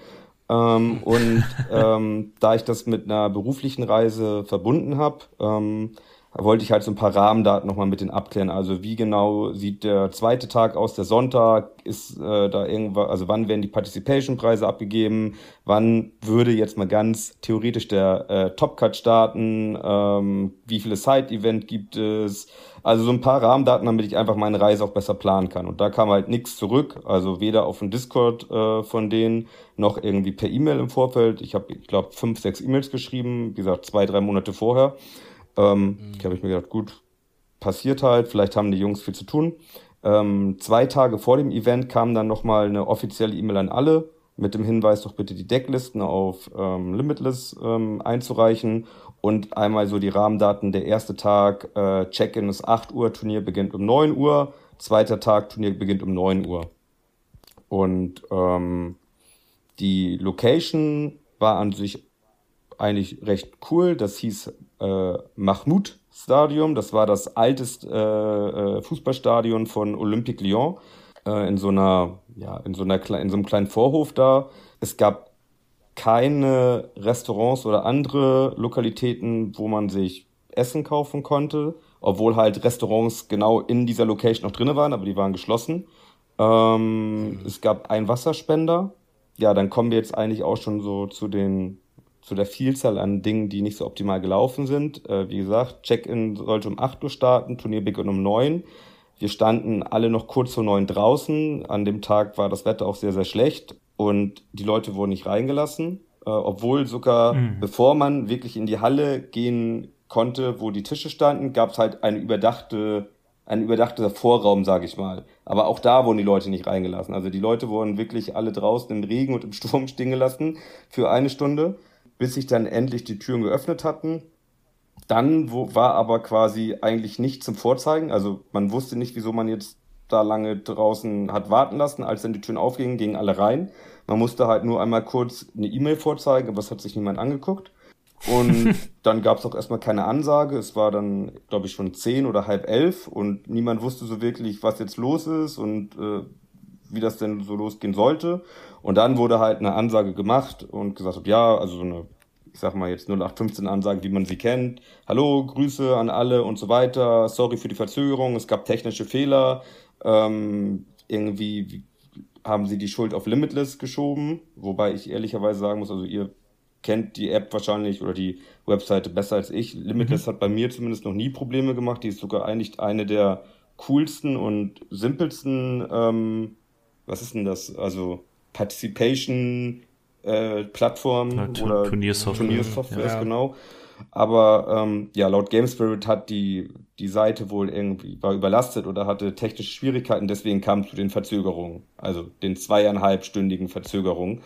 S3: Ähm, und ähm, da ich das mit einer beruflichen Reise verbunden habe, ähm, wollte ich halt so ein paar Rahmendaten nochmal mit denen abklären. Also wie genau sieht der zweite Tag aus, der Sonntag, ist äh, da irgendwas, also wann werden die Participation-Preise abgegeben, wann würde jetzt mal ganz theoretisch der äh, Top-Cut starten, ähm, wie viele Side-Event gibt es, also so ein paar Rahmendaten, damit ich einfach meine Reise auch besser planen kann. Und da kam halt nichts zurück, also weder auf dem Discord äh, von denen, noch irgendwie per E-Mail im Vorfeld. Ich habe, ich glaube, fünf, sechs E-Mails geschrieben, wie gesagt, zwei, drei Monate vorher. Ähm, mhm. Ich habe ich mir gedacht, gut, passiert halt, vielleicht haben die Jungs viel zu tun. Ähm, zwei Tage vor dem Event kam dann nochmal eine offizielle E-Mail an alle mit dem Hinweis, doch bitte die Decklisten auf ähm, Limitless ähm, einzureichen und einmal so die Rahmendaten. Der erste Tag, äh, Check-in ist 8 Uhr, Turnier beginnt um 9 Uhr, zweiter Tag, Turnier beginnt um 9 Uhr. Und ähm, die Location war an sich eigentlich recht cool. Das hieß äh, Mahmoud Stadium. Das war das alteste äh, äh, Fußballstadion von Olympique Lyon äh, in so einer, ja, in so einer in so einem kleinen Vorhof da. Es gab keine Restaurants oder andere Lokalitäten, wo man sich Essen kaufen konnte, obwohl halt Restaurants genau in dieser Location noch drin waren, aber die waren geschlossen. Ähm, mhm. Es gab einen Wasserspender. Ja, dann kommen wir jetzt eigentlich auch schon so zu den zu der Vielzahl an Dingen, die nicht so optimal gelaufen sind. Äh, wie gesagt, Check-in sollte um 8 Uhr starten, Turnier beginnt um 9. Wir standen alle noch kurz vor 9 draußen. An dem Tag war das Wetter auch sehr, sehr schlecht und die Leute wurden nicht reingelassen. Äh, obwohl sogar, mhm. bevor man wirklich in die Halle gehen konnte, wo die Tische standen, gab es halt eine überdachte ein überdachter Vorraum, sage ich mal. Aber auch da wurden die Leute nicht reingelassen. Also die Leute wurden wirklich alle draußen im Regen und im Sturm stehen gelassen für eine Stunde bis sich dann endlich die Türen geöffnet hatten. Dann wo, war aber quasi eigentlich nicht zum Vorzeigen. Also man wusste nicht, wieso man jetzt da lange draußen hat warten lassen. Als dann die Türen aufgingen, gingen alle rein. Man musste halt nur einmal kurz eine E-Mail vorzeigen, aber es hat sich niemand angeguckt. Und dann gab es auch erstmal keine Ansage. Es war dann, glaube ich, schon zehn oder halb elf und niemand wusste so wirklich, was jetzt los ist und äh, wie das denn so losgehen sollte. Und dann wurde halt eine Ansage gemacht und gesagt, ja, also so eine, ich sag mal jetzt 0815 Ansage, wie man sie kennt. Hallo, Grüße an alle und so weiter. Sorry für die Verzögerung, es gab technische Fehler. Ähm, irgendwie haben sie die Schuld auf Limitless geschoben, wobei ich ehrlicherweise sagen muss, also ihr kennt die App wahrscheinlich oder die Webseite besser als ich. Limitless mhm. hat bei mir zumindest noch nie Probleme gemacht. Die ist sogar eigentlich eine der coolsten und simpelsten, ähm, was ist denn das? Also Participation äh, Plattform
S4: ja,
S3: oder
S4: Turniersoftware,
S3: Turniersoftware ja. genau. Aber ähm, ja, laut GameSpirit hat die, die Seite wohl irgendwie war überlastet oder hatte technische Schwierigkeiten, deswegen kam es zu den Verzögerungen, also den zweieinhalbstündigen Verzögerungen.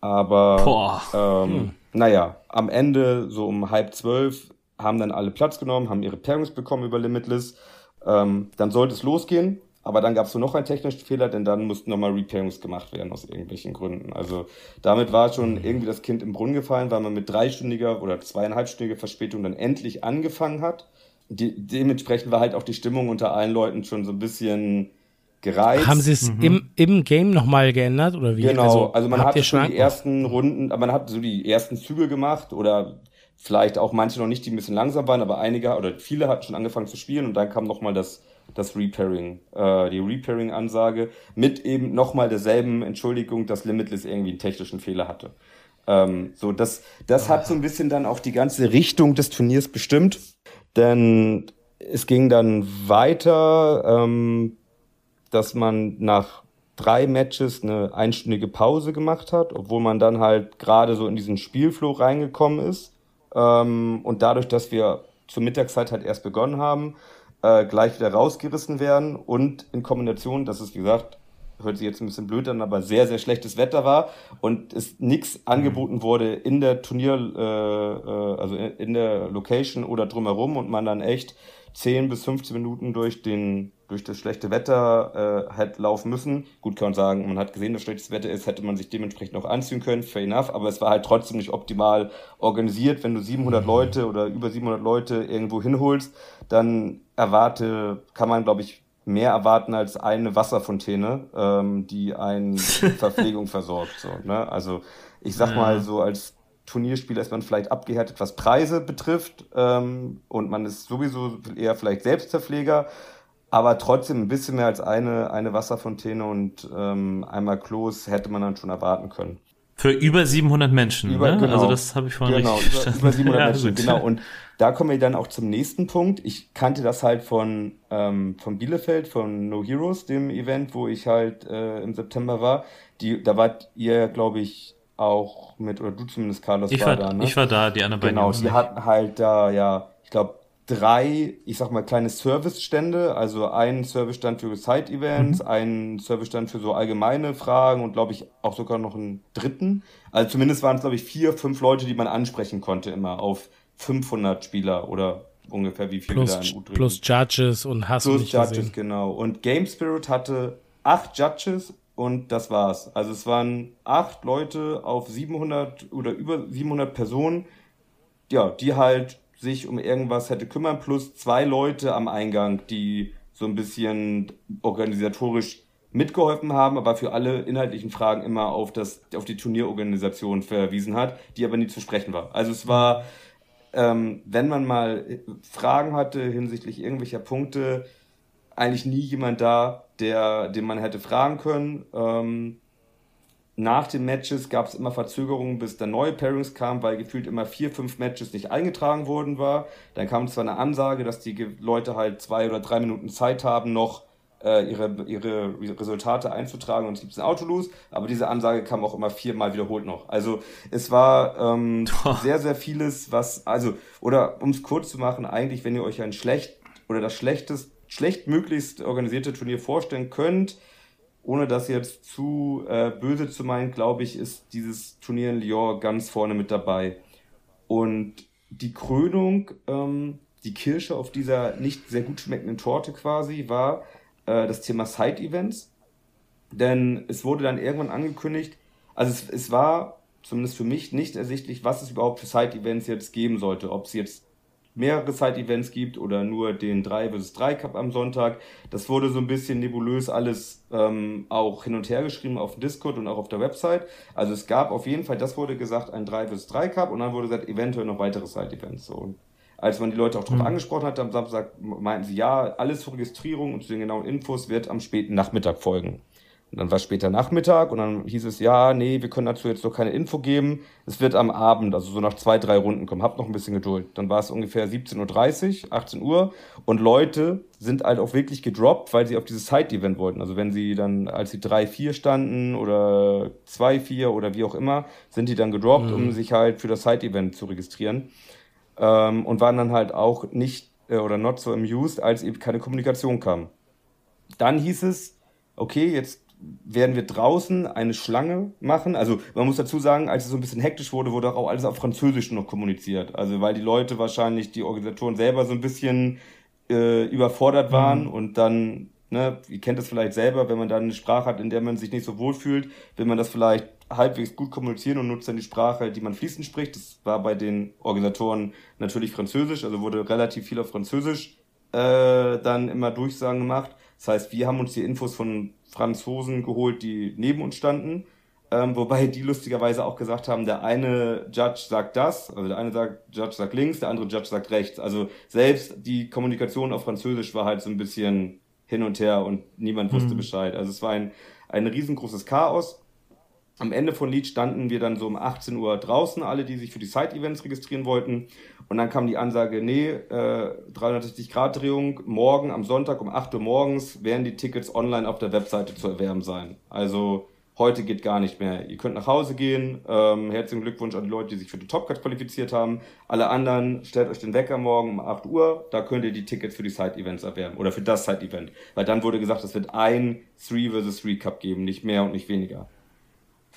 S3: Aber ähm, hm. naja, am Ende, so um halb zwölf, haben dann alle Platz genommen, haben ihre Pairings bekommen über Limitless. Ähm, dann sollte es losgehen. Aber dann gab es so noch einen technischen Fehler, denn dann mussten nochmal Repairings gemacht werden aus irgendwelchen Gründen. Also damit war schon irgendwie das Kind im Brunnen gefallen, weil man mit dreistündiger oder zweieinhalbstündiger Verspätung dann endlich angefangen hat. Die, dementsprechend war halt auch die Stimmung unter allen Leuten schon so ein bisschen gereizt.
S1: Haben sie es mhm. im, im Game nochmal geändert oder wie?
S3: Genau, also, also man hat schon die ersten Runden, man hat so die ersten Züge gemacht oder vielleicht auch manche noch nicht, die ein bisschen langsam waren, aber einige oder viele hatten schon angefangen zu spielen und dann kam nochmal das das Repairing, äh, die Repairing-Ansage mit eben nochmal derselben Entschuldigung, dass Limitless irgendwie einen technischen Fehler hatte. Ähm, so, das, das hat so ein bisschen dann auch die ganze Richtung des Turniers bestimmt, denn es ging dann weiter, ähm, dass man nach drei Matches eine einstündige Pause gemacht hat, obwohl man dann halt gerade so in diesen Spielflow reingekommen ist. Ähm, und dadurch, dass wir zur Mittagszeit halt erst begonnen haben, äh, gleich wieder rausgerissen werden und in Kombination, es, wie gesagt, hört sich jetzt ein bisschen blöd an, aber sehr, sehr schlechtes Wetter war und es nichts angeboten wurde in der Turnier, äh, äh, also in der Location oder drumherum und man dann echt 10 bis 15 Minuten durch den durch das schlechte Wetter äh, hätte laufen müssen. Gut kann man sagen, man hat gesehen, dass schlechtes Wetter ist, hätte man sich dementsprechend auch anziehen können, fair enough, aber es war halt trotzdem nicht optimal organisiert. Wenn du 700 mhm. Leute oder über 700 Leute irgendwo hinholst, dann erwarte, kann man glaube ich mehr erwarten als eine Wasserfontäne, ähm, die einen Verpflegung versorgt. So, ne? Also ich sag ja. mal so als Turnierspieler ist man vielleicht abgehärtet, was Preise betrifft ähm, und man ist sowieso eher vielleicht Selbstverpfleger, aber trotzdem ein bisschen mehr als eine, eine Wasserfontäne und ähm, einmal Klos hätte man dann schon erwarten können.
S4: Für über 700 Menschen, über, ne?
S3: genau,
S4: Also das habe ich vorhin
S3: genau,
S4: richtig
S3: verstanden. Über, über 700 ja, Menschen, genau. Und da kommen wir dann auch zum nächsten Punkt. Ich kannte das halt von, ähm, von Bielefeld, von No Heroes, dem Event, wo ich halt äh, im September war. Die, da wart ihr, glaube ich, auch mit, oder du zumindest, Carlos,
S4: ich war, da, ne? Ich war da, die anderen
S3: beiden. Genau, die hatten halt da, ja, ich glaube, drei, ich sag mal, kleine Service-Stände, also einen Service-Stand für Side-Events, mhm. einen Service-Stand für so allgemeine Fragen und glaube ich auch sogar noch einen dritten. Also zumindest waren es, glaube ich, vier, fünf Leute, die man ansprechen konnte immer auf 500 Spieler oder ungefähr wie viele
S1: plus, da in Utrecht. Plus Judges und hast
S3: Plus Judges, gesehen. genau. Und Game Spirit hatte acht Judges und das war's. Also es waren acht Leute auf 700 oder über 700 Personen, ja, die halt sich um irgendwas hätte kümmern, plus zwei Leute am Eingang, die so ein bisschen organisatorisch mitgeholfen haben, aber für alle inhaltlichen Fragen immer auf das auf die Turnierorganisation verwiesen hat, die aber nie zu sprechen war. Also es war, ähm, wenn man mal Fragen hatte hinsichtlich irgendwelcher Punkte, eigentlich nie jemand da, der, den man hätte fragen können. Ähm, nach den Matches gab es immer Verzögerungen, bis der neue Pairings kam, weil gefühlt immer vier, fünf Matches nicht eingetragen worden war. Dann kam zwar eine Ansage, dass die Leute halt zwei oder drei Minuten Zeit haben, noch äh, ihre, ihre Resultate einzutragen und es gibt ein Autolos, aber diese Ansage kam auch immer viermal wiederholt noch. Also es war ähm, sehr, sehr vieles, was, also, oder um es kurz zu machen, eigentlich, wenn ihr euch ein schlecht oder das schlechtest, schlechtmöglichst organisierte Turnier vorstellen könnt, ohne das jetzt zu äh, böse zu meinen, glaube ich, ist dieses Turnier in Lyon ganz vorne mit dabei. Und die Krönung, ähm, die Kirsche auf dieser nicht sehr gut schmeckenden Torte quasi, war äh, das Thema Side-Events. Denn es wurde dann irgendwann angekündigt, also es, es war zumindest für mich nicht ersichtlich, was es überhaupt für Side-Events jetzt geben sollte. Ob es jetzt mehrere Side-Events gibt oder nur den 3 vs 3 Cup am Sonntag. Das wurde so ein bisschen nebulös alles ähm, auch hin und her geschrieben auf dem Discord und auch auf der Website. Also es gab auf jeden Fall, das wurde gesagt, ein 3 vs 3 Cup und dann wurde gesagt, eventuell noch weitere Side-Events. So. als man die Leute auch darauf mhm. angesprochen hat am Samstag, meinten sie, ja, alles zur Registrierung und zu den genauen Infos wird am späten Nachmittag folgen. Und dann war später Nachmittag und dann hieß es, ja, nee, wir können dazu jetzt noch keine Info geben. Es wird am Abend, also so nach zwei, drei Runden kommen. Habt noch ein bisschen Geduld. Dann war es ungefähr 17.30 Uhr, 18 Uhr und Leute sind halt auch wirklich gedroppt, weil sie auf dieses Side-Event wollten. Also wenn sie dann, als sie 3-4 standen oder 2-4 oder wie auch immer, sind die dann gedroppt, mhm. um sich halt für das Side-Event zu registrieren. Ähm, und waren dann halt auch nicht äh, oder not so amused, als eben keine Kommunikation kam. Dann hieß es, okay, jetzt werden wir draußen eine Schlange machen. Also man muss dazu sagen, als es so ein bisschen hektisch wurde, wurde auch alles auf Französisch noch kommuniziert. Also weil die Leute wahrscheinlich, die Organisatoren selber so ein bisschen äh, überfordert waren mhm. und dann, ne, ihr kennt das vielleicht selber, wenn man dann eine Sprache hat, in der man sich nicht so wohl fühlt, will man das vielleicht halbwegs gut kommunizieren und nutzt dann die Sprache, die man fließend spricht. Das war bei den Organisatoren natürlich Französisch, also wurde relativ viel auf Französisch äh, dann immer Durchsagen gemacht. Das heißt, wir haben uns die Infos von Franzosen geholt, die neben uns standen. Ähm, wobei die lustigerweise auch gesagt haben, der eine Judge sagt das, also der eine sagt, Judge sagt links, der andere Judge sagt rechts. Also selbst die Kommunikation auf Französisch war halt so ein bisschen hin und her und niemand wusste mhm. Bescheid. Also es war ein, ein riesengroßes Chaos. Am Ende von Lied standen wir dann so um 18 Uhr draußen, alle, die sich für die Side-Events registrieren wollten. Und dann kam die Ansage, nee, äh, 360-Grad-Drehung, morgen am Sonntag um 8 Uhr morgens werden die Tickets online auf der Webseite zu erwerben sein. Also heute geht gar nicht mehr. Ihr könnt nach Hause gehen. Ähm, herzlichen Glückwunsch an die Leute, die sich für den Topcut qualifiziert haben. Alle anderen, stellt euch den Wecker morgen um 8 Uhr. Da könnt ihr die Tickets für die Side-Events erwerben. Oder für das Side-Event. Weil dann wurde gesagt, es wird ein 3 vs 3 Cup geben. Nicht mehr und nicht weniger.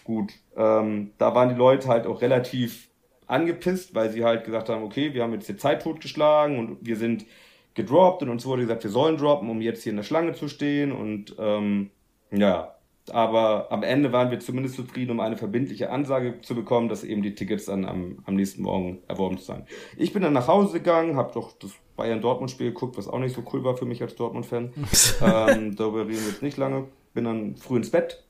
S3: Gut. Ähm, da waren die Leute halt auch relativ angepisst, weil sie halt gesagt haben, okay, wir haben jetzt die Zeit totgeschlagen und wir sind gedroppt und uns wurde gesagt, wir sollen droppen, um jetzt hier in der Schlange zu stehen und ähm, ja, aber am Ende waren wir zumindest zufrieden, um eine verbindliche Ansage zu bekommen, dass eben die Tickets dann am, am nächsten Morgen erworben sein. Ich bin dann nach Hause gegangen, habe doch das Bayern-Dortmund-Spiel geguckt, was auch nicht so cool war für mich als Dortmund-Fan. ähm, darüber reden wir jetzt nicht lange. Bin dann früh ins Bett,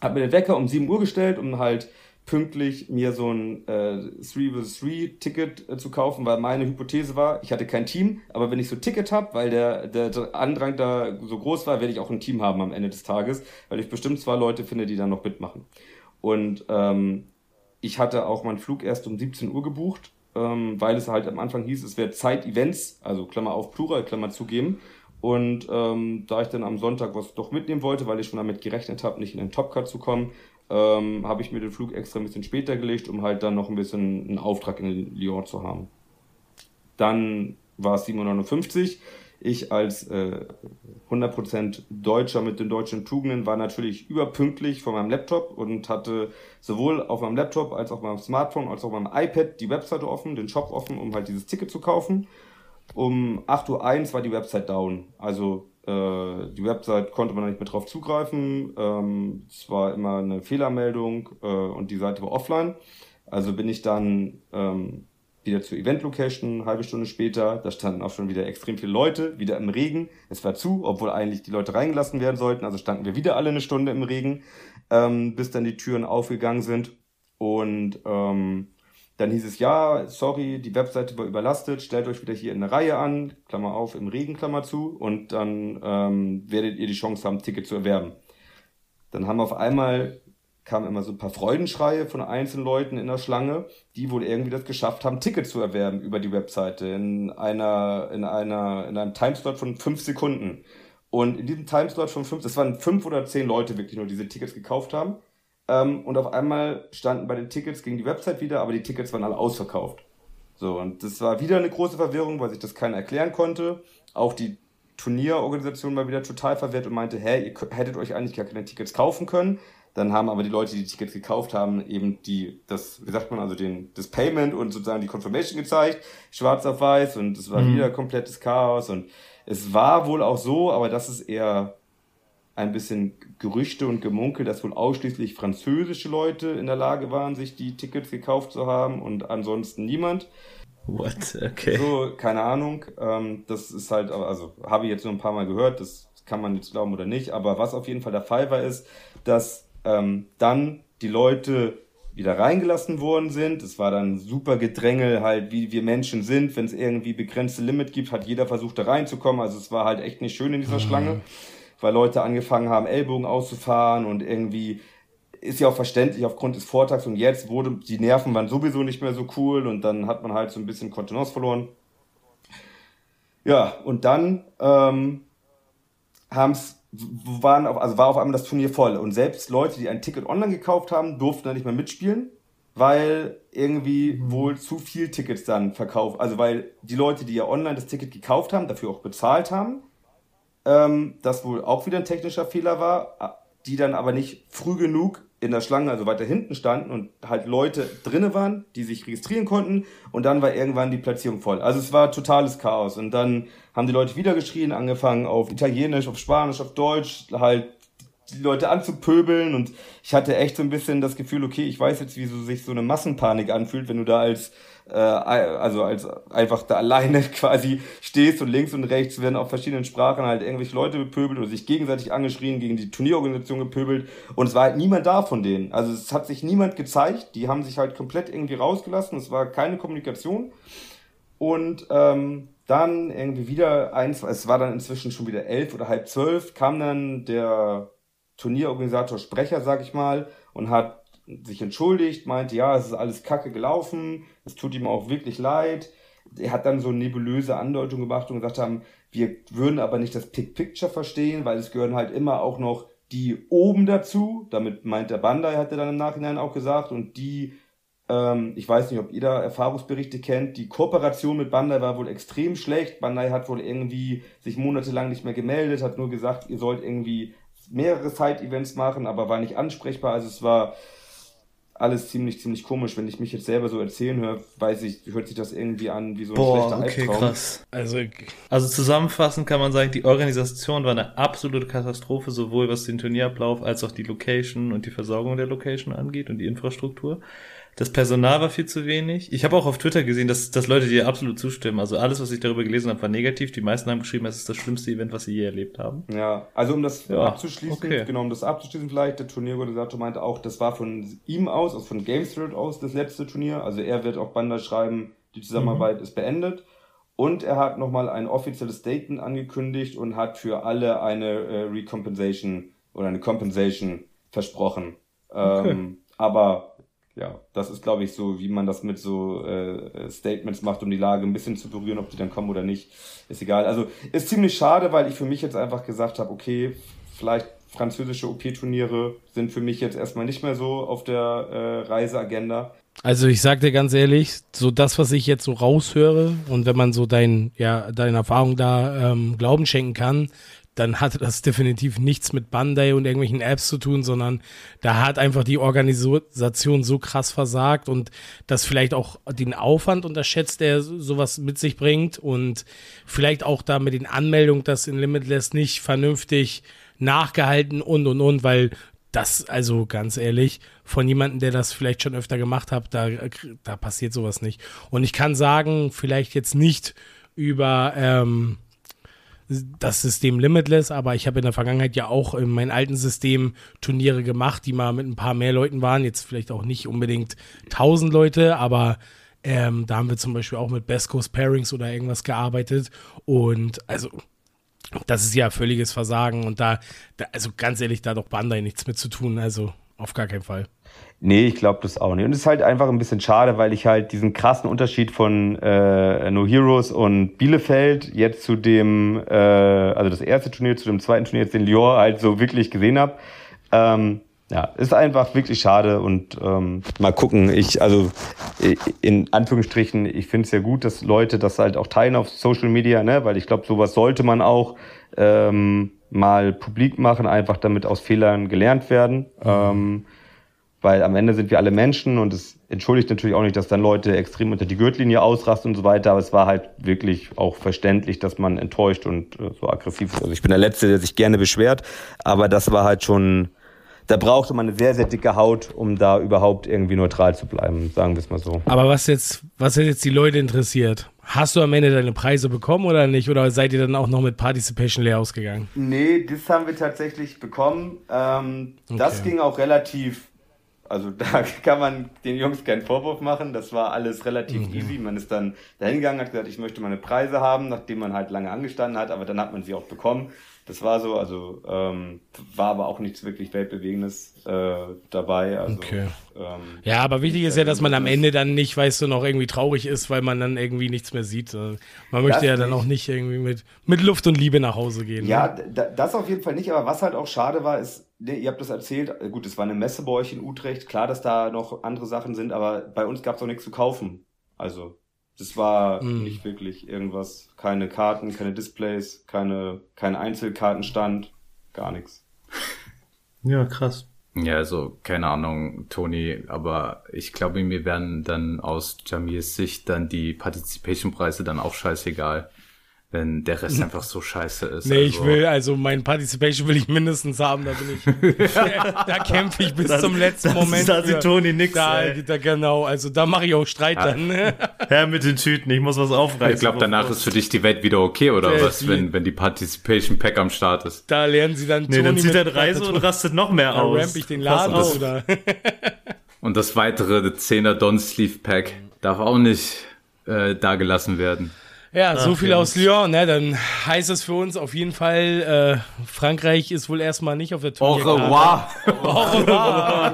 S3: habe mir den Wecker um 7 Uhr gestellt, um halt pünktlich mir so ein äh, 3 vs 3 Ticket äh, zu kaufen, weil meine Hypothese war, ich hatte kein Team, aber wenn ich so ein Ticket habe, weil der, der, der Andrang da so groß war, werde ich auch ein Team haben am Ende des Tages, weil ich bestimmt zwei Leute finde, die dann noch mitmachen. Und ähm, ich hatte auch meinen Flug erst um 17 Uhr gebucht, ähm, weil es halt am Anfang hieß, es wäre Zeit-Events, also Klammer auf Plural, Klammer zugeben. Und ähm, da ich dann am Sonntag was doch mitnehmen wollte, weil ich schon damit gerechnet habe, nicht in den Topcut zu kommen, ähm, habe ich mir den Flug extra ein bisschen später gelegt, um halt dann noch ein bisschen einen Auftrag in Lyon zu haben. Dann war es 759. Ich als äh, 100% Deutscher mit den deutschen Tugenden war natürlich überpünktlich von meinem Laptop und hatte sowohl auf meinem Laptop als auch auf meinem Smartphone als auch auf meinem iPad die Webseite offen, den Shop offen, um halt dieses Ticket zu kaufen. Um 8.01 Uhr war die Website down. Also äh, die Website konnte man nicht mehr drauf zugreifen. Ähm, es war immer eine Fehlermeldung äh, und die Seite war offline. Also bin ich dann ähm, wieder zur Event Location, eine halbe Stunde später. Da standen auch schon wieder extrem viele Leute, wieder im Regen. Es war zu, obwohl eigentlich die Leute reingelassen werden sollten. Also standen wir wieder alle eine Stunde im Regen, ähm, bis dann die Türen aufgegangen sind. Und ähm, dann hieß es, ja, sorry, die Webseite war überlastet, stellt euch wieder hier in eine Reihe an, Klammer auf, im Regen, Klammer zu, und dann ähm, werdet ihr die Chance haben, Ticket zu erwerben. Dann haben auf einmal kamen immer so ein paar Freudenschreie von einzelnen Leuten in der Schlange, die wohl irgendwie das geschafft haben, Ticket zu erwerben über die Webseite in einer, in einer, in einem Timeslot von fünf Sekunden. Und in diesem Timeslot von fünf, das waren fünf oder zehn Leute wirklich nur, die diese Tickets gekauft haben. Ähm, und auf einmal standen bei den Tickets gegen die Website wieder, aber die Tickets waren alle ausverkauft. So, und das war wieder eine große Verwirrung, weil sich das keiner erklären konnte. Auch die Turnierorganisation war wieder total verwirrt und meinte, hä, ihr hättet euch eigentlich gar keine Tickets kaufen können. Dann haben aber die Leute, die die Tickets gekauft haben, eben die, das, wie sagt man, also den, das Payment und sozusagen die Confirmation gezeigt, schwarz auf weiß und es war mhm. wieder komplettes Chaos und es war wohl auch so, aber das ist eher ein bisschen Gerüchte und Gemunkel, dass wohl ausschließlich französische Leute in der Lage waren, sich die Tickets gekauft zu haben und ansonsten niemand.
S1: What? Okay.
S3: So, keine Ahnung. Ähm, das ist halt, also habe ich jetzt nur ein paar Mal gehört, das kann man jetzt glauben oder nicht, aber was auf jeden Fall der Fall war, ist, dass ähm, dann die Leute wieder reingelassen worden sind. Es war dann super Gedrängel, halt, wie wir Menschen sind. Wenn es irgendwie begrenzte Limit gibt, hat jeder versucht, da reinzukommen. Also es war halt echt nicht schön in dieser mhm. Schlange weil Leute angefangen haben, Ellbogen auszufahren und irgendwie ist ja auch verständlich aufgrund des Vortags und jetzt wurde, die Nerven waren sowieso nicht mehr so cool und dann hat man halt so ein bisschen Kontenance verloren. Ja, und dann ähm, haben's, waren auf, also war auf einmal das Turnier voll und selbst Leute, die ein Ticket online gekauft haben, durften da nicht mehr mitspielen, weil irgendwie wohl zu viel Tickets dann verkauft, also weil die Leute, die ja online das Ticket gekauft haben, dafür auch bezahlt haben, ähm, das wohl auch wieder ein technischer Fehler war, die dann aber nicht früh genug in der Schlange, also weiter hinten standen und halt Leute drinne waren, die sich registrieren konnten. Und dann war irgendwann die Platzierung voll. Also es war totales Chaos. Und dann haben die Leute wieder geschrien, angefangen auf Italienisch, auf Spanisch, auf Deutsch, halt die Leute anzupöbeln. Und ich hatte echt so ein bisschen das Gefühl, okay, ich weiß jetzt, wie so sich so eine Massenpanik anfühlt, wenn du da als äh, also als einfach da alleine quasi stehst und links und rechts werden auf verschiedenen Sprachen halt irgendwelche Leute bepöbelt oder sich gegenseitig angeschrien, gegen die Turnierorganisation gepöbelt. Und es war halt niemand da von denen. Also es hat sich niemand gezeigt, die haben sich halt komplett irgendwie rausgelassen, es war keine Kommunikation. Und ähm, dann irgendwie wieder eins, es war dann inzwischen schon wieder elf oder halb zwölf, kam dann der Turnierorganisator Sprecher, sag ich mal, und hat sich entschuldigt, meinte, ja, es ist alles kacke gelaufen, es tut ihm auch wirklich leid. Er hat dann so nebulöse Andeutung gemacht und gesagt haben, wir würden aber nicht das Pick Picture verstehen, weil es gehören halt immer auch noch die oben dazu. Damit meint der Bandai, hat er dann im Nachhinein auch gesagt. Und die, ähm, ich weiß nicht, ob ihr da Erfahrungsberichte kennt, die Kooperation mit Bandai war wohl extrem schlecht. Bandai hat wohl irgendwie sich monatelang nicht mehr gemeldet, hat nur gesagt, ihr sollt irgendwie mehrere Side-Events machen, aber war nicht ansprechbar. Also es war alles ziemlich, ziemlich komisch. Wenn ich mich jetzt selber so erzählen höre, weiß ich, hört sich das irgendwie an wie so ein Boah, schlechter okay, Albtraum. krass.
S4: Also, also zusammenfassend kann man sagen, die Organisation war eine absolute Katastrophe, sowohl was den Turnierablauf als auch die Location und die Versorgung der Location angeht und die Infrastruktur. Das Personal war viel zu wenig. Ich habe auch auf Twitter gesehen, dass, dass Leute dir absolut zustimmen. Also alles, was ich darüber gelesen habe, war negativ. Die meisten haben geschrieben, es ist das schlimmste Event, was sie je erlebt haben.
S3: Ja, also um das ja, abzuschließen, okay. genau, um das abzuschließen vielleicht, der Turnierorganisator meinte auch, das war von ihm aus, also von Games World aus, das letzte Turnier. Also er wird auch Banda schreiben, die Zusammenarbeit mhm. ist beendet. Und er hat nochmal ein offizielles Statement angekündigt und hat für alle eine äh, Recompensation oder eine Compensation versprochen. Okay. Ähm, aber ja, das ist, glaube ich, so, wie man das mit so äh, Statements macht, um die Lage ein bisschen zu berühren, ob die dann kommen oder nicht, ist egal. Also ist ziemlich schade, weil ich für mich jetzt einfach gesagt habe, okay, vielleicht französische OP-Turniere sind für mich jetzt erstmal nicht mehr so auf der äh, Reiseagenda.
S1: Also ich sag dir ganz ehrlich, so das, was ich jetzt so raushöre und wenn man so dein, ja, deine Erfahrung da ähm, Glauben schenken kann, dann hatte das definitiv nichts mit Bandai und irgendwelchen Apps zu tun, sondern da hat einfach die Organisation so krass versagt und das vielleicht auch den Aufwand unterschätzt, der sowas mit sich bringt und vielleicht auch da mit den Anmeldungen, das in Limitless nicht vernünftig nachgehalten und und und, weil das, also ganz ehrlich, von jemandem, der das vielleicht schon öfter gemacht hat, da, da passiert sowas nicht. Und ich kann sagen, vielleicht jetzt nicht über ähm, das System Limitless, aber ich habe in der Vergangenheit ja auch in meinem alten System Turniere gemacht, die mal mit ein paar mehr Leuten waren. Jetzt vielleicht auch nicht unbedingt 1000 Leute, aber ähm, da haben wir zum Beispiel auch mit Best Coast Pairings oder irgendwas gearbeitet. Und also, das ist ja völliges Versagen. Und da, da also ganz ehrlich, da hat doch Bandai nichts mit zu tun. Also, auf gar keinen Fall.
S3: Nee, ich glaube das auch nicht. Und es ist halt einfach ein bisschen schade, weil ich halt diesen krassen Unterschied von äh, No Heroes und Bielefeld jetzt zu dem, äh, also das erste Turnier zu dem zweiten Turnier jetzt in Lyon halt so wirklich gesehen habe. Ähm, ja, ist einfach wirklich schade und ähm, mal gucken. Ich, also in Anführungsstrichen, ich finde es ja gut, dass Leute das halt auch teilen auf Social Media, ne? weil ich glaube, sowas sollte man auch ähm, mal publik machen, einfach damit aus Fehlern gelernt werden. Mhm. Ähm, weil am Ende sind wir alle Menschen und es entschuldigt natürlich auch nicht, dass dann Leute extrem unter die Gürtellinie ausrasten und so weiter, aber es war halt wirklich auch verständlich, dass man enttäuscht und äh, so aggressiv ist. Also ich bin der Letzte, der sich gerne beschwert, aber das war halt schon, da brauchte man eine sehr, sehr dicke Haut, um da überhaupt irgendwie neutral zu bleiben, sagen wir es mal so.
S1: Aber was jetzt, was jetzt die Leute interessiert, Hast du am Ende deine Preise bekommen oder nicht? Oder seid ihr dann auch noch mit Participation leer ausgegangen?
S3: Nee, das haben wir tatsächlich bekommen. Ähm, okay. Das ging auch relativ also da kann man den Jungs keinen Vorwurf machen. Das war alles relativ mhm. easy. Man ist dann dahin gegangen, hat gesagt, ich möchte meine Preise haben, nachdem man halt lange angestanden hat, aber dann hat man sie auch bekommen. Das war so, also ähm, war aber auch nichts wirklich Weltbewegendes äh, dabei. Also,
S1: Okay.
S3: ähm,
S1: Ja, aber wichtig ist ja, dass man am Ende dann nicht, weißt du, noch irgendwie traurig ist, weil man dann irgendwie nichts mehr sieht. Äh, Man möchte ja dann
S3: nicht.
S1: auch nicht irgendwie mit, mit Luft und Liebe nach Hause gehen.
S3: Ja,
S1: ne?
S3: das auf jeden Fall nicht, aber was halt auch schade war, ist, ne, ihr habt das erzählt, äh, gut, es war eine Messe bei euch in Utrecht, klar, dass da noch andere Sachen sind, aber bei uns gab es auch nichts zu kaufen. Also, das war
S1: Mm.
S3: nicht wirklich irgendwas, keine Karten, keine Displays, keine, kein Einzelkartenstand, gar nichts.
S4: Ja, krass.
S2: Ja, also keine Ahnung, Toni, aber ich glaube, mir werden dann aus Jamirs Sicht dann die Participation-Preise dann auch scheißegal, wenn der Rest einfach so scheiße ist.
S1: Nee, ich
S2: also,
S1: will, also mein Participation will ich mindestens haben, da bin ich, da kämpfe ich bis
S4: Das-
S1: zum letzten
S4: das-
S1: Moment.
S4: da sieht. Toni nix,
S1: Da,
S4: ey.
S1: da, genau, also da mache ich auch Streit dann. Ne?
S4: Herr mit den Tüten, ich muss was aufreißen.
S2: Ich glaube, danach ist für dich die Welt wieder okay, oder
S1: Ja,
S2: was,
S1: die-
S2: wenn, wenn die Participation Pack am Start ist.
S1: Da lernen sie dann
S4: Nee, dann
S1: Toni
S4: zieht
S1: mit-
S4: er drei so und rastet noch mehr aus.
S1: ramp ich den Laden
S4: auf.
S1: oder.
S2: Und das weitere 10er Don Sleeve Pack darf auch nicht äh, da gelassen werden.
S1: Ja, so
S4: Ach,
S1: viel aus Lyon, ne? Dann heißt es für uns auf jeden Fall, äh, Frankreich ist wohl erstmal nicht auf der
S2: Au
S1: Turnierkarte.
S2: revoir!
S1: Au revoir.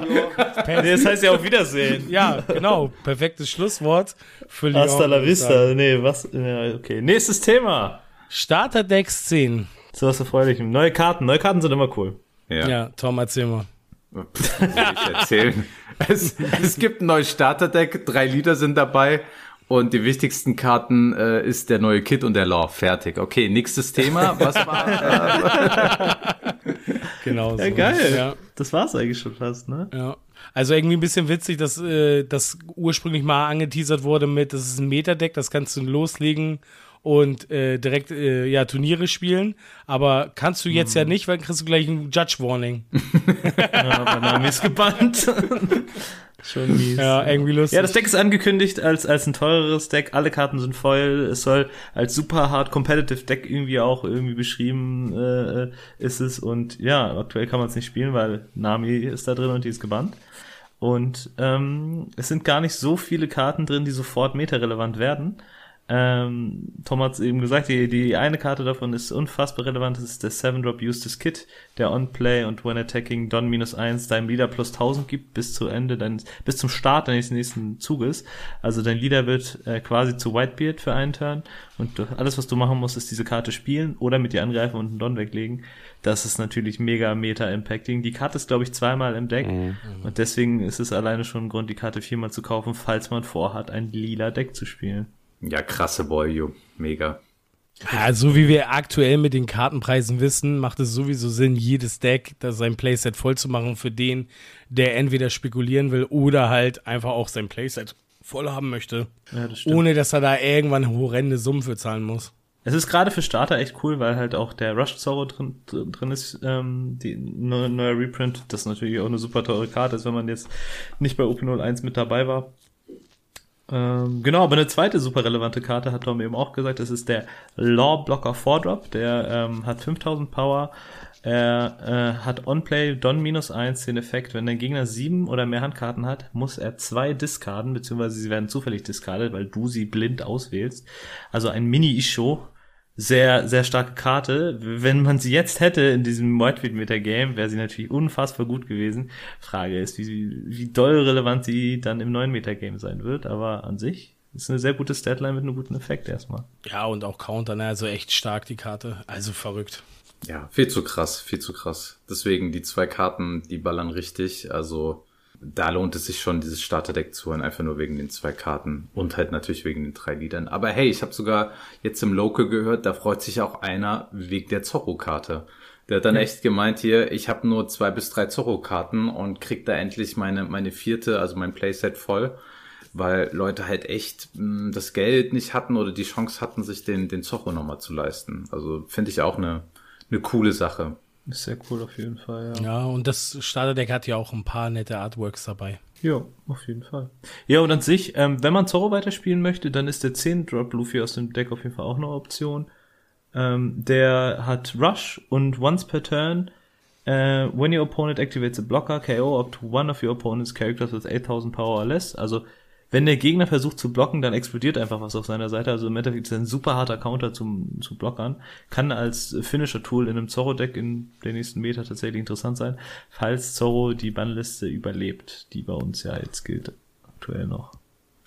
S4: Nee, das heißt ja auf Wiedersehen.
S1: Ja, genau. Perfektes Schlusswort für Lyon.
S4: Hasta la vista. Nee, was? Ja, okay. Nächstes Thema.
S1: Starterdecks 10.
S4: So was Erfreulichem. Neue Karten. Neue Karten sind immer cool.
S2: Ja,
S1: Ja, Tom, erzähl mal.
S2: Pff, ich erzählen. es, es gibt ein neues Starterdeck, drei Lieder sind dabei und die wichtigsten Karten äh, ist der neue Kit und der Law. Fertig. Okay, nächstes Thema. Was war?
S1: Genau so.
S4: Ja, geil.
S1: Ja.
S4: Das war's eigentlich schon fast, ne?
S1: Ja. Also irgendwie ein bisschen witzig, dass äh, das ursprünglich mal angeteasert wurde mit, das ist ein Metadeck, das kannst du loslegen und äh, direkt äh, ja Turniere spielen. Aber kannst du jetzt ja nicht, weil dann kriegst du gleich ein Judge Warning.
S4: Ja, mein Name ist gebannt. Schon mies.
S1: Ja, irgendwie lustig.
S4: Ja, das Deck ist angekündigt als, als ein teureres Deck. Alle Karten sind voll. Es soll als super hard competitive Deck irgendwie auch irgendwie beschrieben äh, ist es. Und ja, aktuell kann man es nicht spielen, weil Nami ist da drin und die ist gebannt. Und ähm, es sind gar nicht so viele Karten drin, die sofort meta-relevant werden. Ähm, Tom hat es eben gesagt, die, die eine Karte davon ist unfassbar relevant, das ist der 7-Drop Eustace Kit, der On-Play und when attacking Don minus 1 deinem Leader plus 1000 gibt bis zu Ende deines, bis zum Start deines nächsten Zuges. Also dein Leader wird äh, quasi zu Whitebeard für einen Turn und du, alles, was du machen musst, ist diese Karte spielen oder mit dir angreifen und einen Don weglegen. Das ist natürlich mega meta-impacting. Die Karte ist, glaube ich, zweimal im Deck und deswegen ist es alleine schon ein Grund, die Karte viermal zu kaufen, falls man vorhat, ein lila Deck zu spielen.
S2: Ja, krasse Boy, Mega.
S1: Ja, so wie wir aktuell mit den Kartenpreisen wissen, macht es sowieso Sinn, jedes Deck, das sein Playset voll zu machen für den, der entweder spekulieren will oder halt einfach auch sein Playset voll haben möchte.
S4: Ja, das stimmt.
S1: Ohne dass er da irgendwann horrende Summen für zahlen muss.
S4: Es ist gerade für Starter echt cool, weil halt auch der Rush Zorro drin, drin ist, ähm, die neue, neuer Reprint. Das natürlich auch eine super teure Karte ist, wenn man jetzt nicht bei OP01 mit dabei war. Ähm, genau, aber eine zweite super relevante Karte hat Tom eben auch gesagt, das ist der Law Blocker 4-Drop, der ähm, hat 5000 Power, er äh, hat On-Play Don minus 1 den Effekt, wenn der Gegner sieben oder mehr Handkarten hat, muss er zwei discarden, beziehungsweise sie werden zufällig discardet, weil du sie blind auswählst. Also ein Mini-Isho, sehr, sehr starke Karte. Wenn man sie jetzt hätte in diesem Whitefield Metagame, wäre sie natürlich unfassbar gut gewesen. Frage ist, wie, wie doll relevant sie dann im neuen Metagame sein wird, aber an sich ist eine sehr gute Statline mit einem guten Effekt erstmal.
S1: Ja, und auch Counter, ne? also echt stark die Karte. Also verrückt.
S2: Ja, viel zu krass, viel zu krass. Deswegen die zwei Karten, die ballern richtig. Also da lohnt es sich schon, dieses Starterdeck zu holen, einfach nur wegen den zwei Karten und halt natürlich wegen den drei Liedern. Aber hey, ich habe sogar jetzt im Local gehört, da freut sich auch einer wegen der Zorro-Karte. Der hat dann echt gemeint hier, ich habe nur zwei bis drei Zorro-Karten und krieg da endlich meine, meine vierte, also mein Playset voll, weil Leute halt echt mh, das Geld nicht hatten oder die Chance hatten, sich den, den Zorro nochmal zu leisten. Also finde ich auch eine, eine coole Sache.
S4: Ist sehr cool auf jeden Fall, ja.
S1: Ja, und das Starterdeck hat ja auch ein paar nette Artworks dabei.
S4: Ja, auf jeden Fall. Ja, und an sich, ähm, wenn man Zorro weiterspielen möchte, dann ist der 10-Drop Luffy aus dem Deck auf jeden Fall auch eine Option. Ähm, der hat Rush und once per turn, äh, when your opponent activates a blocker, KO up to one of your opponent's characters with 8000 power or less. Also wenn der Gegner versucht zu blocken, dann explodiert einfach was auf seiner Seite. Also im Endeffekt ist ein super harter Counter zum, zu Blockern. Kann als Finisher-Tool in einem Zorro-Deck in den nächsten Meter tatsächlich interessant sein, falls Zorro die Bannliste überlebt, die bei uns ja jetzt gilt aktuell noch.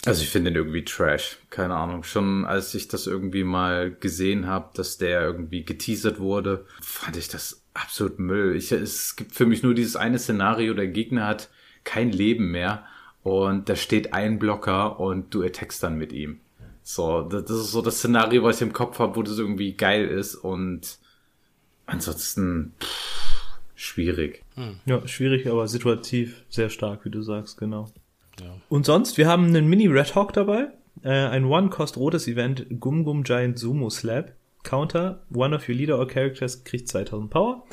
S2: Also ich finde den irgendwie trash. Keine Ahnung. Schon als ich das irgendwie mal gesehen habe, dass der irgendwie geteasert wurde, fand ich das absolut Müll. Ich, es gibt für mich nur dieses eine Szenario, der Gegner hat kein Leben mehr und da steht ein Blocker und du attackst dann mit ihm. So, das ist so das Szenario, was ich im Kopf habe, wo das irgendwie geil ist und ansonsten pff, schwierig.
S4: Hm. Ja, schwierig, aber situativ sehr stark, wie du sagst, genau.
S1: Ja.
S4: Und sonst, wir haben einen Mini Red Hawk dabei, äh, ein One-Cost-rotes Event, Gum Gum Giant Sumo Slab. Counter, one of your leader or characters kriegt 2000 Power.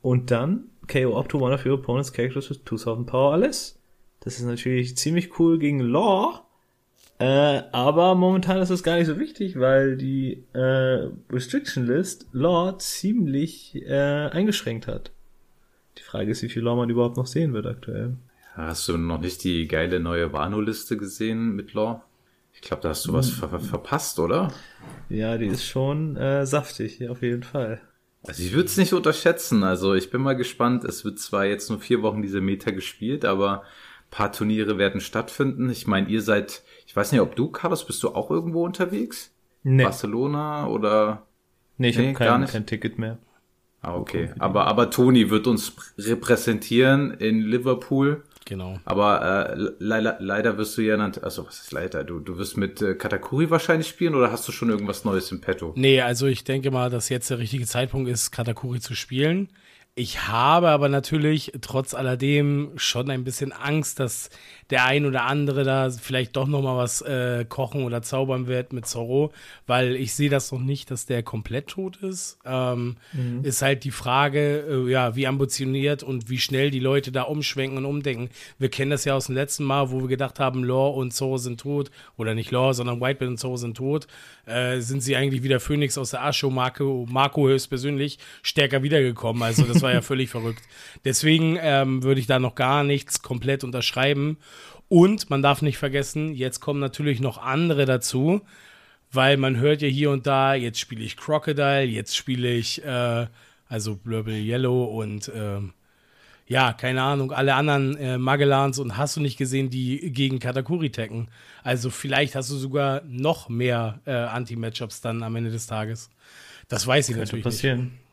S4: Und dann KO up to one of your opponent's characters with 2000 Power alles. Das ist natürlich ziemlich cool gegen Law. Äh, aber momentan ist das gar nicht so wichtig, weil die äh, Restriction List Law ziemlich äh, eingeschränkt hat. Die Frage ist, wie viel Law man überhaupt noch sehen wird aktuell.
S2: Hast du noch nicht die geile neue Wano-Liste gesehen mit Law? Ich glaube, da hast du was ver verpasst, oder?
S4: Ja, die ist schon äh, saftig, auf jeden Fall.
S2: Also ich würde es nicht unterschätzen. Also ich bin mal gespannt. Es wird zwar jetzt nur vier Wochen diese Meta gespielt, aber paar Turniere werden stattfinden. Ich meine, ihr seid, ich weiß nicht, ob du, Carlos, bist du auch irgendwo unterwegs?
S4: Nee.
S2: Barcelona oder?
S4: Nee, ich nee, habe kein, kein Ticket mehr.
S2: Ah, okay. Aber, aber Toni wird uns repräsentieren in Liverpool.
S1: Genau.
S2: Aber äh, leider, leider wirst du ja dann, also was ist leider, du, du wirst mit äh, Katakuri wahrscheinlich spielen oder hast du schon irgendwas Neues im Petto?
S1: Nee, also ich denke mal, dass jetzt der richtige Zeitpunkt ist, Katakuri zu spielen. Ich habe aber natürlich trotz alledem schon ein bisschen Angst, dass der ein oder andere da vielleicht doch noch mal was äh, kochen oder zaubern wird mit Zorro, weil ich sehe das noch nicht, dass der komplett tot ist. Ähm, mhm. Ist halt die Frage, äh, ja, wie ambitioniert und wie schnell die Leute da umschwenken und umdenken. Wir kennen das ja aus dem letzten Mal, wo wir gedacht haben, Law und Zorro sind tot oder nicht Law, sondern Whitebeard und Zorro sind tot. Äh, sind sie eigentlich wieder Phoenix aus der Asche, Marco, Marco höchstpersönlich stärker wiedergekommen. Also das war ja völlig verrückt. Deswegen ähm, würde ich da noch gar nichts komplett unterschreiben. Und man darf nicht vergessen, jetzt kommen natürlich noch andere dazu, weil man hört ja hier und da, jetzt spiele ich Crocodile, jetzt spiele ich äh, also Blurble Yellow und äh, ja, keine Ahnung, alle anderen äh, Magellans und hast du nicht gesehen, die gegen Katakuri tacken. Also vielleicht hast du sogar noch mehr äh, Anti-Matchups dann am Ende des Tages. Das weiß ich
S4: Könnte
S1: natürlich
S4: passieren. nicht.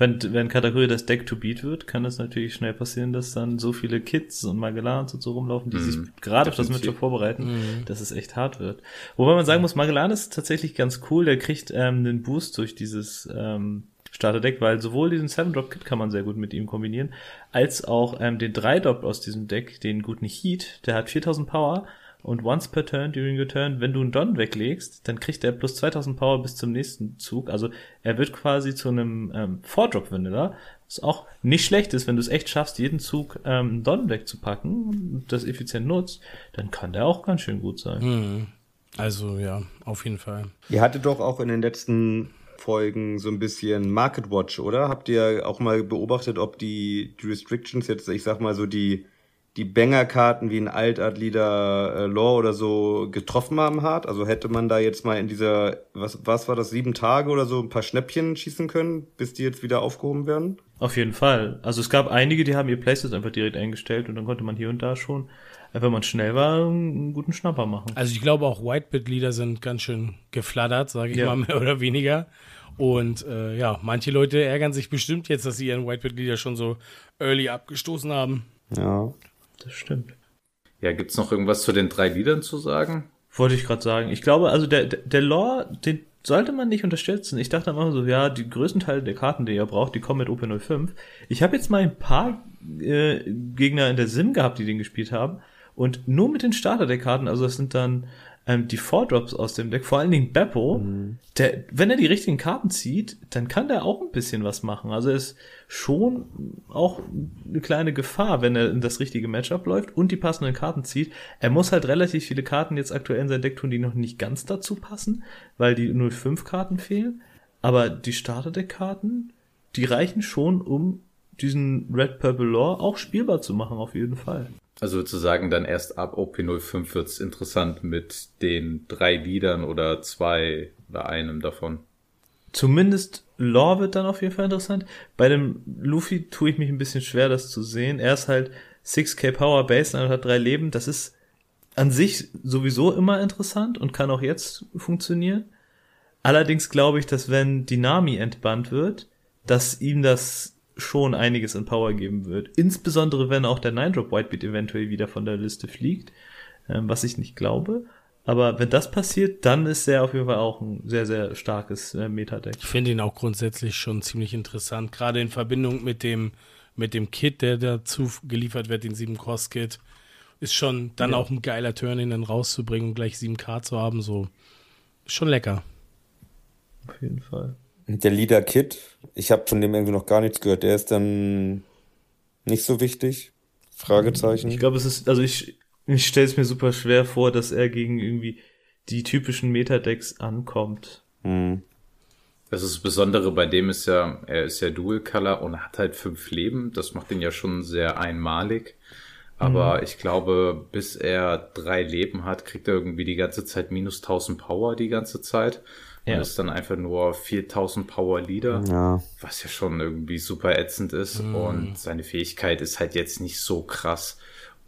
S4: Wenn, wenn Kategorie das Deck to beat wird, kann es natürlich schnell passieren, dass dann so viele Kids und Magellans und so rumlaufen, die mm, sich gerade auf das Matchup vorbereiten, mm. dass es echt hart wird. Wobei man sagen muss, Magellan ist tatsächlich ganz cool, der kriegt ähm, einen Boost durch dieses ähm, Starterdeck, weil sowohl diesen 7-Drop-Kit kann man sehr gut mit ihm kombinieren, als auch ähm, den 3-Drop aus diesem Deck, den guten Heat, der hat 4000 Power und once per turn during your turn, wenn du einen Don weglegst, dann kriegt er plus 2000 Power bis zum nächsten Zug. Also er wird quasi zu einem ähm, Four-Drop-Vanilla, was auch nicht schlecht ist, wenn du es echt schaffst, jeden Zug ähm, einen Don wegzupacken und das effizient nutzt, dann kann der auch ganz schön gut sein.
S1: Mhm. Also ja, auf jeden Fall.
S3: Ihr hattet doch auch in den letzten Folgen so ein bisschen Market Watch, oder? Habt ihr auch mal beobachtet, ob die, die Restrictions jetzt, ich sag mal so, die die Banger-Karten wie ein Altadlieder äh, Lore oder so getroffen haben hart? Also hätte man da jetzt mal in dieser, was, was war das, sieben Tage oder so ein paar Schnäppchen schießen können, bis die jetzt wieder aufgehoben werden?
S4: Auf jeden Fall. Also es gab einige, die haben ihr Playsets einfach direkt eingestellt und dann konnte man hier und da schon, wenn man schnell war, einen guten Schnapper machen.
S1: Also ich glaube auch Whitebit-Lieder sind ganz schön geflattert, sage ich ja. mal mehr oder weniger. Und äh, ja, manche Leute ärgern sich bestimmt jetzt, dass sie ihren Whitebit-Lieder schon so early abgestoßen haben.
S3: Ja
S4: das stimmt.
S2: Ja, gibt's noch irgendwas zu den drei Liedern zu sagen?
S4: Wollte ich gerade sagen. Ich glaube, also der, der Lore, den sollte man nicht unterstützen. Ich dachte immer so, ja, die größten Teile der Karten, die ihr braucht, die kommen mit OP05. Ich habe jetzt mal ein paar äh, Gegner in der Sim gehabt, die den gespielt haben. Und nur mit den Starter der Karten, also das sind dann ähm, die Four-Drops aus dem Deck, vor allen Dingen Beppo, mhm. der, wenn er die richtigen Karten zieht, dann kann der auch ein bisschen was machen. Also er ist schon auch eine kleine Gefahr, wenn er in das richtige Matchup läuft und die passenden Karten zieht. Er muss halt relativ viele Karten jetzt aktuell in sein Deck tun, die noch nicht ganz dazu passen, weil die 05 Karten fehlen. Aber die Starter-Deck-Karten, die reichen schon, um diesen Red Purple Lore auch spielbar zu machen, auf jeden Fall.
S2: Also sozusagen dann erst ab OP05 wird's interessant mit den drei Liedern oder zwei oder einem davon.
S4: Zumindest Lore wird dann auf jeden Fall interessant. Bei dem Luffy tue ich mich ein bisschen schwer, das zu sehen. Er ist halt 6k Power Base und hat drei Leben. Das ist an sich sowieso immer interessant und kann auch jetzt funktionieren. Allerdings glaube ich, dass wenn Dynami entbannt wird, dass ihm das schon einiges in Power geben wird. Insbesondere wenn auch der 9-Drop Whitebeat eventuell wieder von der Liste fliegt, ähm, was ich nicht glaube. Aber wenn das passiert, dann ist er auf jeden Fall auch ein sehr, sehr starkes äh, Metadeck.
S1: Ich finde ihn auch grundsätzlich schon ziemlich interessant, gerade in Verbindung mit dem, mit dem Kit, der dazu geliefert wird, den 7-Cost-Kit. Ist schon dann
S4: Ja.
S1: auch ein geiler Turn, ihn dann rauszubringen und gleich 7K zu haben, so. Ist schon lecker.
S4: Auf jeden Fall.
S3: Der Leader Kid, ich habe von dem irgendwie noch gar nichts gehört. Der ist dann nicht so wichtig? Fragezeichen.
S4: Ich glaube, es ist, also ich, ich stelle es mir super schwer vor, dass er gegen irgendwie die typischen Metadecks ankommt.
S3: Hm.
S2: Das ist das Besondere bei dem ist ja, er ist ja Dual Color und hat halt fünf Leben. Das macht ihn ja schon sehr einmalig. Aber ich glaube, bis er drei Leben hat, kriegt er irgendwie die ganze Zeit minus 1000 Power die ganze Zeit. Und
S4: Ja.
S2: ist dann einfach nur 4000 Power Leader.
S3: Ja.
S2: was ja schon irgendwie super ätzend ist
S1: Mhm.
S2: und seine Fähigkeit ist halt jetzt nicht so krass,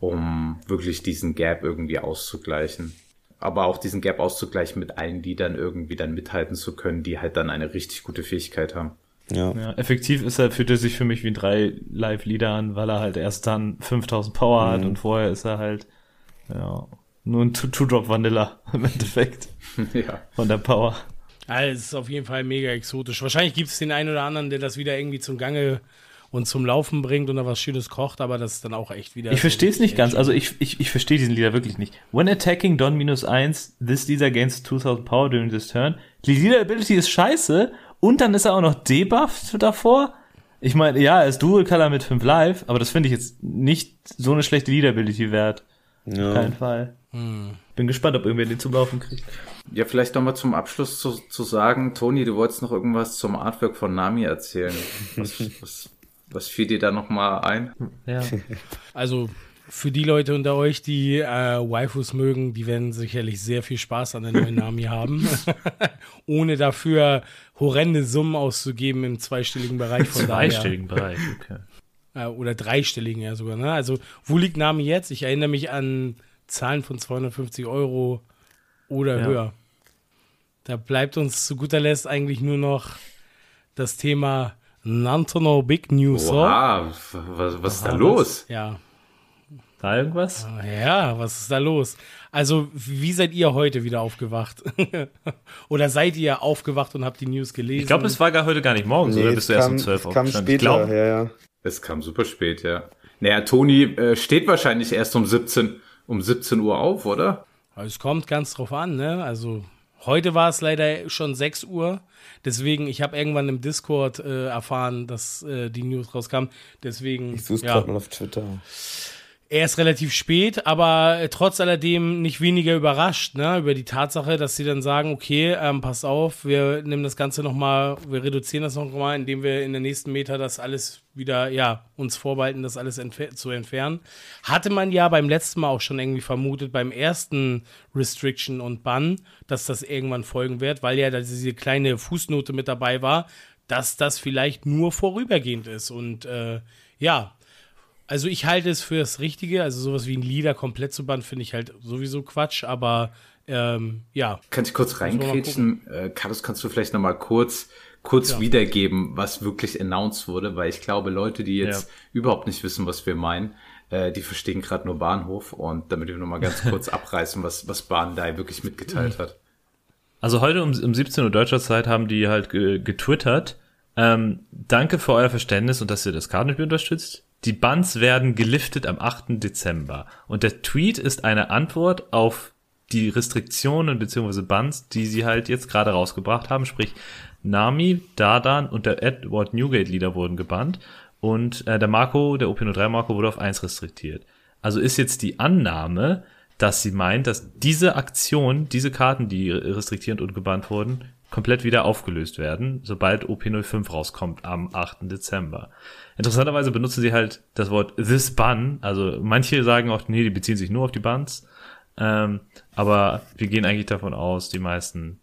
S2: um wirklich diesen Gap irgendwie auszugleichen. Aber auch diesen Gap auszugleichen mit allen, die dann irgendwie dann mithalten zu können, die halt dann eine richtig gute Fähigkeit haben.
S3: Ja.
S4: Ja, effektiv ist er, fühlt er sich für mich wie ein drei Live-Leader an, weil er halt erst dann 5000 Power hat
S3: Mhm.
S4: und vorher ist er halt, ja, nur ein Two- Two-Drop-Vanilla im Endeffekt
S2: ja.
S4: von der Power.
S1: Also, es ist auf jeden Fall mega exotisch. Wahrscheinlich gibt es den einen oder anderen, der das wieder irgendwie zum Gange und zum Laufen bringt und da was Schönes kocht, aber das ist dann auch echt wieder.
S4: Ich
S1: so
S4: verstehe es nicht ganz, also ich, ich, ich verstehe diesen Leader wirklich nicht. When attacking Don minus 1, this Leader gains 2000 Power during this turn. Die Leader Ability ist scheiße und dann ist er auch noch debufft davor. Ich meine, ja, er ist Dual Color mit 5 Live, aber das finde ich jetzt nicht so eine schlechte Leader Ability wert.
S3: ja.
S4: Kein Fall. Bin gespannt, ob irgendwer den zum Laufen kriegt.
S2: Ja, vielleicht nochmal zum Abschluss zu, zu sagen, Toni, du wolltest noch irgendwas zum Artwork von Nami erzählen. Was, was, was fiel dir da nochmal ein?
S4: Ja.
S1: Also für die Leute unter euch, die äh, Waifus mögen, die werden sicherlich sehr viel Spaß an der neuen Nami haben. Ohne dafür horrende Summen auszugeben im zweistelligen Bereich von daher.
S4: Zweistelligen Bereich, okay.
S1: Äh, oder dreistelligen ja sogar. Ne? Also wo liegt Nami jetzt? Ich erinnere mich an Zahlen von 250 Euro oder
S4: Ja.
S1: höher. Da bleibt uns zu guter Letzt eigentlich nur noch das Thema Nantono Big News. so.
S2: Oha, was, was ist da los?
S1: Ja,
S4: Da irgendwas?
S1: Ja, was ist da los? Also, wie seid ihr heute wieder aufgewacht? oder seid ihr aufgewacht und habt die News gelesen?
S4: Ich glaube, es war gar heute gar nicht morgens, oder
S3: es
S4: bist du erst
S3: kam,
S4: um 12
S3: es kam
S4: aufgestanden? Ich
S3: später,
S4: glaub,
S3: ja, ja.
S2: Es kam super spät, ja. Naja, Toni äh, steht wahrscheinlich erst um 17, um 17 Uhr auf, oder?
S1: Es kommt ganz drauf an, ne? Also, heute war es leider schon 6 Uhr. Deswegen, ich habe irgendwann im Discord äh, erfahren, dass äh, die News rauskam. Deswegen,
S3: Ich suche
S1: ja,
S3: gerade mal auf Twitter.
S1: Er ist relativ spät, aber trotz alledem nicht weniger überrascht, ne, über die Tatsache, dass sie dann sagen, okay, ähm, pass auf, wir nehmen das Ganze nochmal, wir reduzieren das nochmal, indem wir in der nächsten Meter das alles wieder, ja, uns vorbehalten, das alles entfer zu entfernen. Hatte man ja beim letzten Mal auch schon irgendwie vermutet, beim ersten Restriction und Bann, dass das irgendwann folgen wird, weil ja da diese kleine Fußnote mit dabei war, dass das vielleicht nur vorübergehend ist und, äh, ja, also ich halte es für das Richtige. Also sowas wie ein Lieder komplett zu bannen, finde ich halt sowieso Quatsch. Aber ähm, ja,
S2: Kann ich kurz reinkrätschen? Äh, Carlos, kannst du vielleicht nochmal kurz, kurz
S1: Ja.
S2: wiedergeben, was wirklich announced wurde? Weil ich glaube, Leute, die jetzt
S4: Ja.
S2: überhaupt nicht wissen, was wir meinen, äh, die verstehen gerade nur Bahnhof. Und damit wir nochmal ganz kurz abreißen, was, was Bandai wirklich mitgeteilt hat.
S4: Also heute um, um 17 Uhr deutscher Zeit haben die halt ge getwittert. Ähm, danke für euer Verständnis und dass ihr das Kartenspiel unterstützt. Die Bans werden geliftet am 8. Dezember. Und der Tweet ist eine Antwort auf die Restriktionen bzw. Bans, die sie halt jetzt gerade rausgebracht haben. Sprich, Nami, Dardan und der Edward Newgate Leader wurden gebannt. Und äh, der Marco, der OP03 Marco, wurde auf 1 restriktiert. Also ist jetzt die Annahme, dass sie meint, dass diese Aktion, diese Karten, die restriktierend und gebannt wurden, komplett wieder aufgelöst werden, sobald OP05 rauskommt am 8. Dezember. Interessanterweise benutzen sie halt das Wort this bun, also manche sagen auch, nee, die beziehen sich nur auf die Buns, ähm, aber wir gehen eigentlich davon aus, die meisten,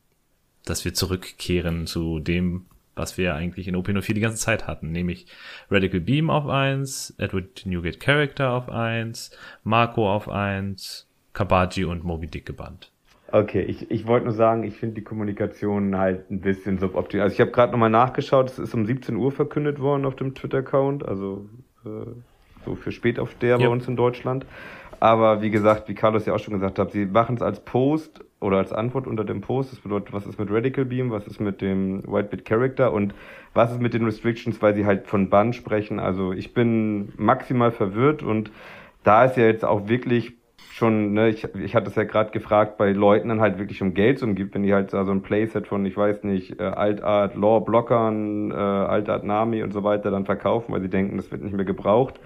S4: dass wir zurückkehren zu dem, was wir eigentlich in OP04 die ganze Zeit hatten, nämlich Radical Beam auf 1, Edward Newgate Character auf 1, Marco auf 1, Kabaji und Moby Dick gebannt.
S3: Okay, ich, ich wollte nur sagen, ich finde die Kommunikation halt ein bisschen suboptimal. Also ich habe gerade nochmal nachgeschaut, es ist um 17 Uhr verkündet worden auf dem Twitter-Account, also äh, so für Spätaufsteher ja. bei uns in Deutschland. Aber wie gesagt, wie Carlos ja auch schon gesagt hat, sie machen es als Post oder als Antwort unter dem Post. Das bedeutet, was ist mit Radical Beam, was ist mit dem Whitebit Character und was ist mit den Restrictions, weil sie halt von Bann sprechen. Also ich bin maximal verwirrt und da ist ja jetzt auch wirklich schon, ne, ich, ich hatte es ja gerade gefragt, bei Leuten dann halt wirklich um Geld umgibt, wenn die halt so ein Playset von, ich weiß nicht, äh, Altart Law Blockern, äh, Altart Nami und so weiter dann verkaufen, weil sie denken, das wird nicht mehr gebraucht.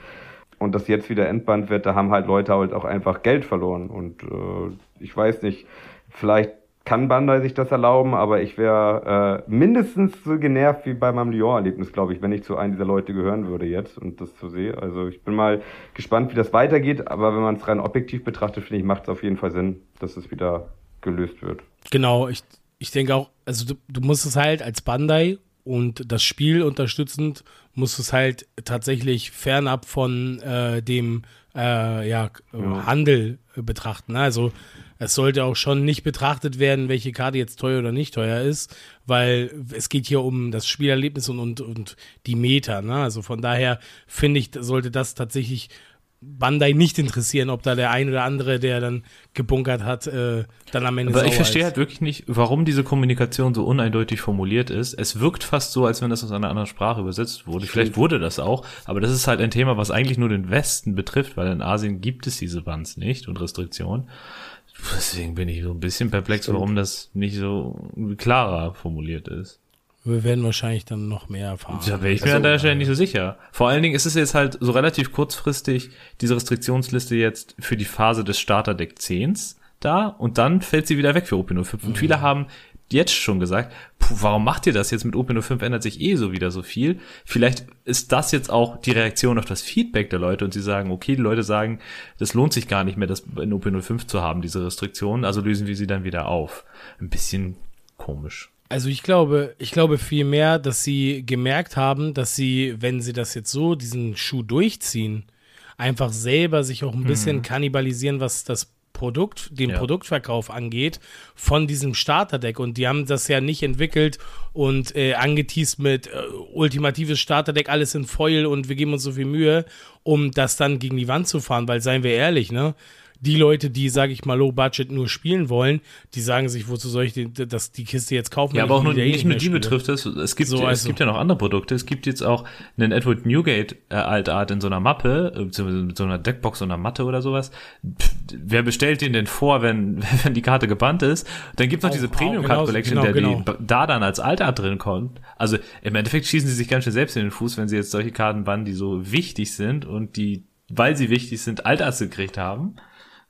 S3: Und das jetzt wieder entbannt wird, da haben halt Leute halt auch einfach Geld verloren. Und äh, ich weiß nicht, vielleicht kann Bandai sich das erlauben, aber ich wäre äh, mindestens so genervt wie bei meinem Lyon-Erlebnis, glaube ich, wenn ich zu einem dieser Leute gehören würde jetzt und das zu sehe. Also ich bin mal gespannt, wie das weitergeht, aber wenn man es rein objektiv betrachtet, finde ich, macht es auf jeden Fall Sinn, dass es wieder gelöst wird.
S1: Genau, ich, ich denke auch, also du, du musst es halt als Bandai und das Spiel unterstützend musst es halt tatsächlich fernab von äh, dem äh, ja, ja, Handel betrachten. Also es sollte auch schon nicht betrachtet werden, welche Karte jetzt teuer oder nicht teuer ist, weil es geht hier um das Spielerlebnis und, und, und die Meta. Ne? Also von daher finde ich, sollte das tatsächlich Bandai nicht interessieren, ob da der ein oder andere, der dann gebunkert hat, äh, dann am Ende
S4: Aber ich verstehe halt wirklich nicht, warum diese Kommunikation so uneindeutig formuliert ist. Es wirkt fast so, als wenn das aus einer anderen Sprache übersetzt wurde. Vielleicht wurde das auch, aber das ist halt ein Thema, was eigentlich nur den Westen betrifft, weil in Asien gibt es diese Bands nicht und Restriktionen. Deswegen bin ich so ein bisschen perplex, Stimmt. warum das nicht so klarer formuliert ist.
S1: Wir werden wahrscheinlich dann noch mehr erfahren.
S4: Da wäre ich mir also, an der Stelle nicht so sicher. Vor allen Dingen ist es jetzt halt so relativ kurzfristig diese Restriktionsliste jetzt für die Phase des Starterdeck 10s da und dann fällt sie wieder weg für OP05. Und mhm. viele haben jetzt schon gesagt, puh, warum macht ihr das jetzt mit OP05 ändert sich eh so wieder so viel. Vielleicht ist das jetzt auch die Reaktion auf das Feedback der Leute und sie sagen, okay, die Leute sagen, das lohnt sich gar nicht mehr, das in OP05 zu haben, diese Restriktionen, also lösen wir sie dann wieder auf. Ein bisschen komisch.
S1: Also ich glaube, ich glaube viel mehr, dass sie gemerkt haben, dass sie, wenn sie das jetzt so, diesen Schuh durchziehen, einfach selber sich auch ein bisschen mhm. kannibalisieren, was das Produkt, den ja. Produktverkauf angeht, von diesem Starterdeck. Und die haben das ja nicht entwickelt und äh, angeteased mit äh, ultimatives Starterdeck, alles in Foil und wir geben uns so viel Mühe, um das dann gegen die Wand zu fahren, weil seien wir ehrlich, ne? Die Leute, die, sage ich mal, Low Budget nur spielen wollen, die sagen sich, wozu soll ich die, das, die Kiste jetzt kaufen?
S4: Ja, aber auch nur, nicht nur die betrifft es. Es gibt, so, also. es gibt ja noch andere Produkte. Es gibt jetzt auch einen Edward Newgate äh, Altart in so einer Mappe, äh, beziehungsweise mit so einer Deckbox und einer Matte oder sowas. Pff, wer bestellt den denn vor, wenn, wenn die Karte gebannt ist? Dann gibt es noch diese Premium Card Collection, genau, der genau. Die, da dann als Altart drin kommt. Also im Endeffekt schießen sie sich ganz schön selbst in den Fuß, wenn sie jetzt solche Karten bannen, die so wichtig sind und die, weil sie wichtig sind, Altarts gekriegt haben.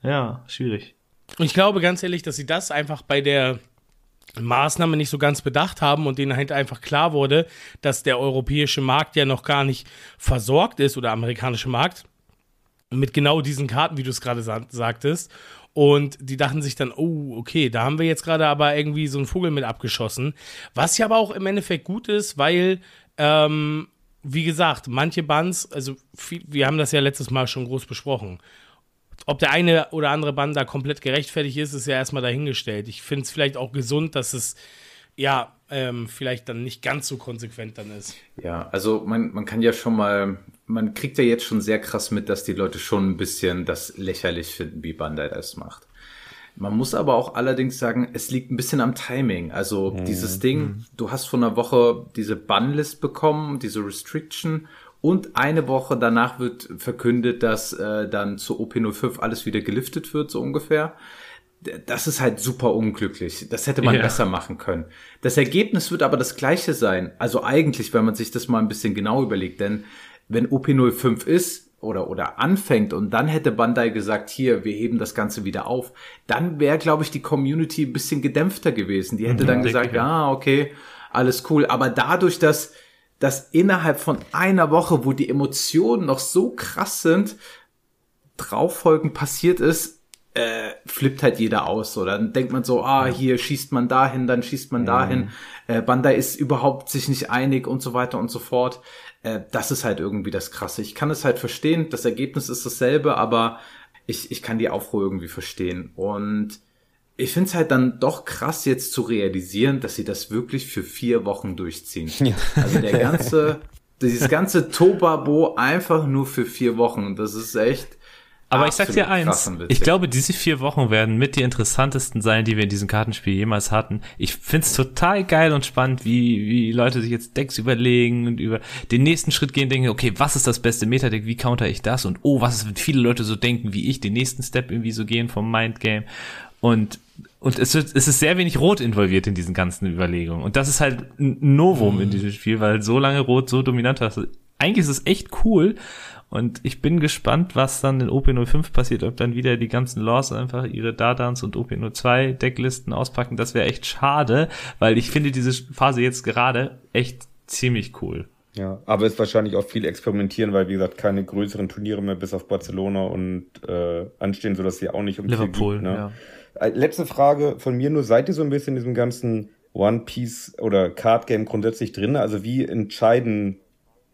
S4: Ja, schwierig.
S1: Und ich glaube ganz ehrlich, dass sie das einfach bei der Maßnahme nicht so ganz bedacht haben und denen halt einfach klar wurde, dass der europäische Markt ja noch gar nicht versorgt ist oder amerikanische Markt mit genau diesen Karten, wie du es gerade sa sagtest. Und die dachten sich dann, oh, okay, da haben wir jetzt gerade aber irgendwie so einen Vogel mit abgeschossen. Was ja aber auch im Endeffekt gut ist, weil, ähm, wie gesagt, manche Bands, also wir haben das ja letztes Mal schon groß besprochen ob der eine oder andere Band da komplett gerechtfertigt ist, ist ja erstmal dahingestellt. Ich finde es vielleicht auch gesund, dass es ja ähm, vielleicht dann nicht ganz so konsequent dann ist.
S2: Ja, also man, man kann ja schon mal, man kriegt ja jetzt schon sehr krass mit, dass die Leute schon ein bisschen das lächerlich finden, wie Bandai das macht. Man muss aber auch allerdings sagen, es liegt ein bisschen am Timing. Also mhm. dieses Ding, mhm. du hast vor einer Woche diese Bannlist bekommen, diese Restriction und eine Woche danach wird verkündet, dass äh, dann zu OP05 alles wieder geliftet wird, so ungefähr. Das ist halt super unglücklich. Das hätte man ja. besser machen können. Das Ergebnis wird aber das gleiche sein. Also eigentlich, wenn man sich das mal ein bisschen genau überlegt, denn wenn OP05 ist oder, oder anfängt und dann hätte Bandai gesagt, hier, wir heben das Ganze wieder auf, dann wäre, glaube ich, die Community ein bisschen gedämpfter gewesen. Die hätte
S4: Mhm,
S2: dann gesagt,
S4: ja.
S2: ja, okay, alles cool. Aber dadurch, dass, dass innerhalb von einer Woche, wo die Emotionen noch so krass sind, drauffolgen passiert ist, äh, flippt halt jeder aus. Oder dann denkt man so, ah, hier schießt man dahin, dann schießt man dahin. Äh, Bandai ist überhaupt sich nicht einig und so weiter und so fort. Äh, das ist halt irgendwie das Krasse. Ich kann es halt verstehen, das Ergebnis ist dasselbe, aber ich, ich kann die Aufruhr irgendwie verstehen. Und ich finde es halt dann doch krass jetzt zu realisieren, dass sie das wirklich für vier Wochen durchziehen. Also der ganze, dieses ganze Tobabo einfach nur für vier Wochen. Das ist echt.
S4: Aber ich sag dir eins, ich glaube, diese vier Wochen werden mit die interessantesten sein, die wir in diesem Kartenspiel jemals hatten. Ich find's total geil und spannend, wie, wie Leute sich jetzt Decks überlegen und über den nächsten Schritt gehen, denken, okay, was ist das beste Metadeck, wie counter ich das? Und oh, was ist, wenn viele Leute so denken, wie ich, den nächsten Step irgendwie so gehen vom Mindgame. Und und es, wird, es ist sehr wenig Rot involviert in diesen ganzen Überlegungen. Und das ist halt ein Novum in diesem Spiel, weil so lange Rot so dominant ist. Eigentlich ist es echt cool. Und ich bin gespannt, was dann in OP05 passiert, ob dann wieder die ganzen Laws einfach ihre Dadans und OP02 Decklisten auspacken. Das wäre echt schade, weil ich finde diese Phase jetzt gerade echt ziemlich cool.
S3: Ja, aber es ist wahrscheinlich auch viel experimentieren, weil wie gesagt keine größeren Turniere mehr bis auf Barcelona und äh, anstehen, sodass sie auch nicht um
S4: Liverpool,
S3: gibt, ne?
S4: ja.
S3: Äh, Letzte Frage von mir nur, seid ihr so ein bisschen in diesem ganzen One Piece oder Card Game grundsätzlich drin? Also wie entscheiden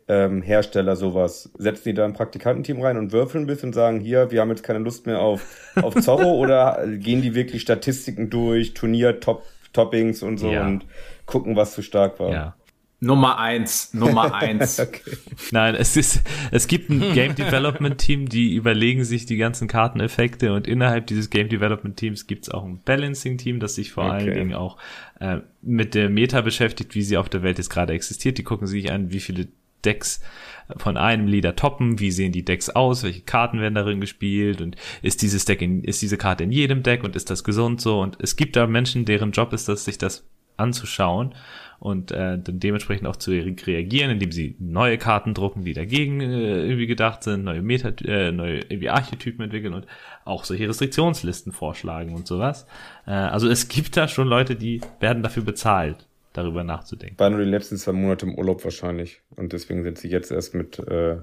S3: ähm, Hersteller sowas? Setzen die da ein Praktikantenteam rein und würfeln ein bisschen und sagen, hier, wir haben jetzt keine Lust mehr auf, auf Zorro oder gehen die wirklich Statistiken durch, Turnier, Top, Toppings und so
S4: Ja.
S3: und gucken, was zu stark war?
S4: Ja.
S2: Nummer eins, Nummer eins.
S3: Okay.
S4: Nein, es ist, es gibt ein Game Development Team, die überlegen sich die ganzen Karteneffekte und innerhalb dieses Game Development Teams gibt es auch ein Balancing Team, das sich vor allen
S3: Okay.
S4: Dingen auch äh, mit der Meta beschäftigt, wie sie auf der Welt jetzt gerade existiert. Die gucken sich an, wie viele Decks von einem Leader toppen, wie sehen die Decks aus, welche Karten werden darin gespielt und ist dieses Deck in, ist diese Karte in jedem Deck und ist das gesund so und es gibt da Menschen, deren Job ist das, sich das anzuschauen und äh, dann dementsprechend auch zu re- reagieren, indem sie neue Karten drucken, die dagegen äh, irgendwie gedacht sind, neue Meta, äh, neue irgendwie Archetypen entwickeln und auch solche Restriktionslisten vorschlagen und sowas. Äh, also es gibt da schon Leute, die werden dafür bezahlt, darüber nachzudenken.
S3: War nur die letzten zwei Monate im Urlaub wahrscheinlich. Und deswegen sind sie jetzt erst mit äh,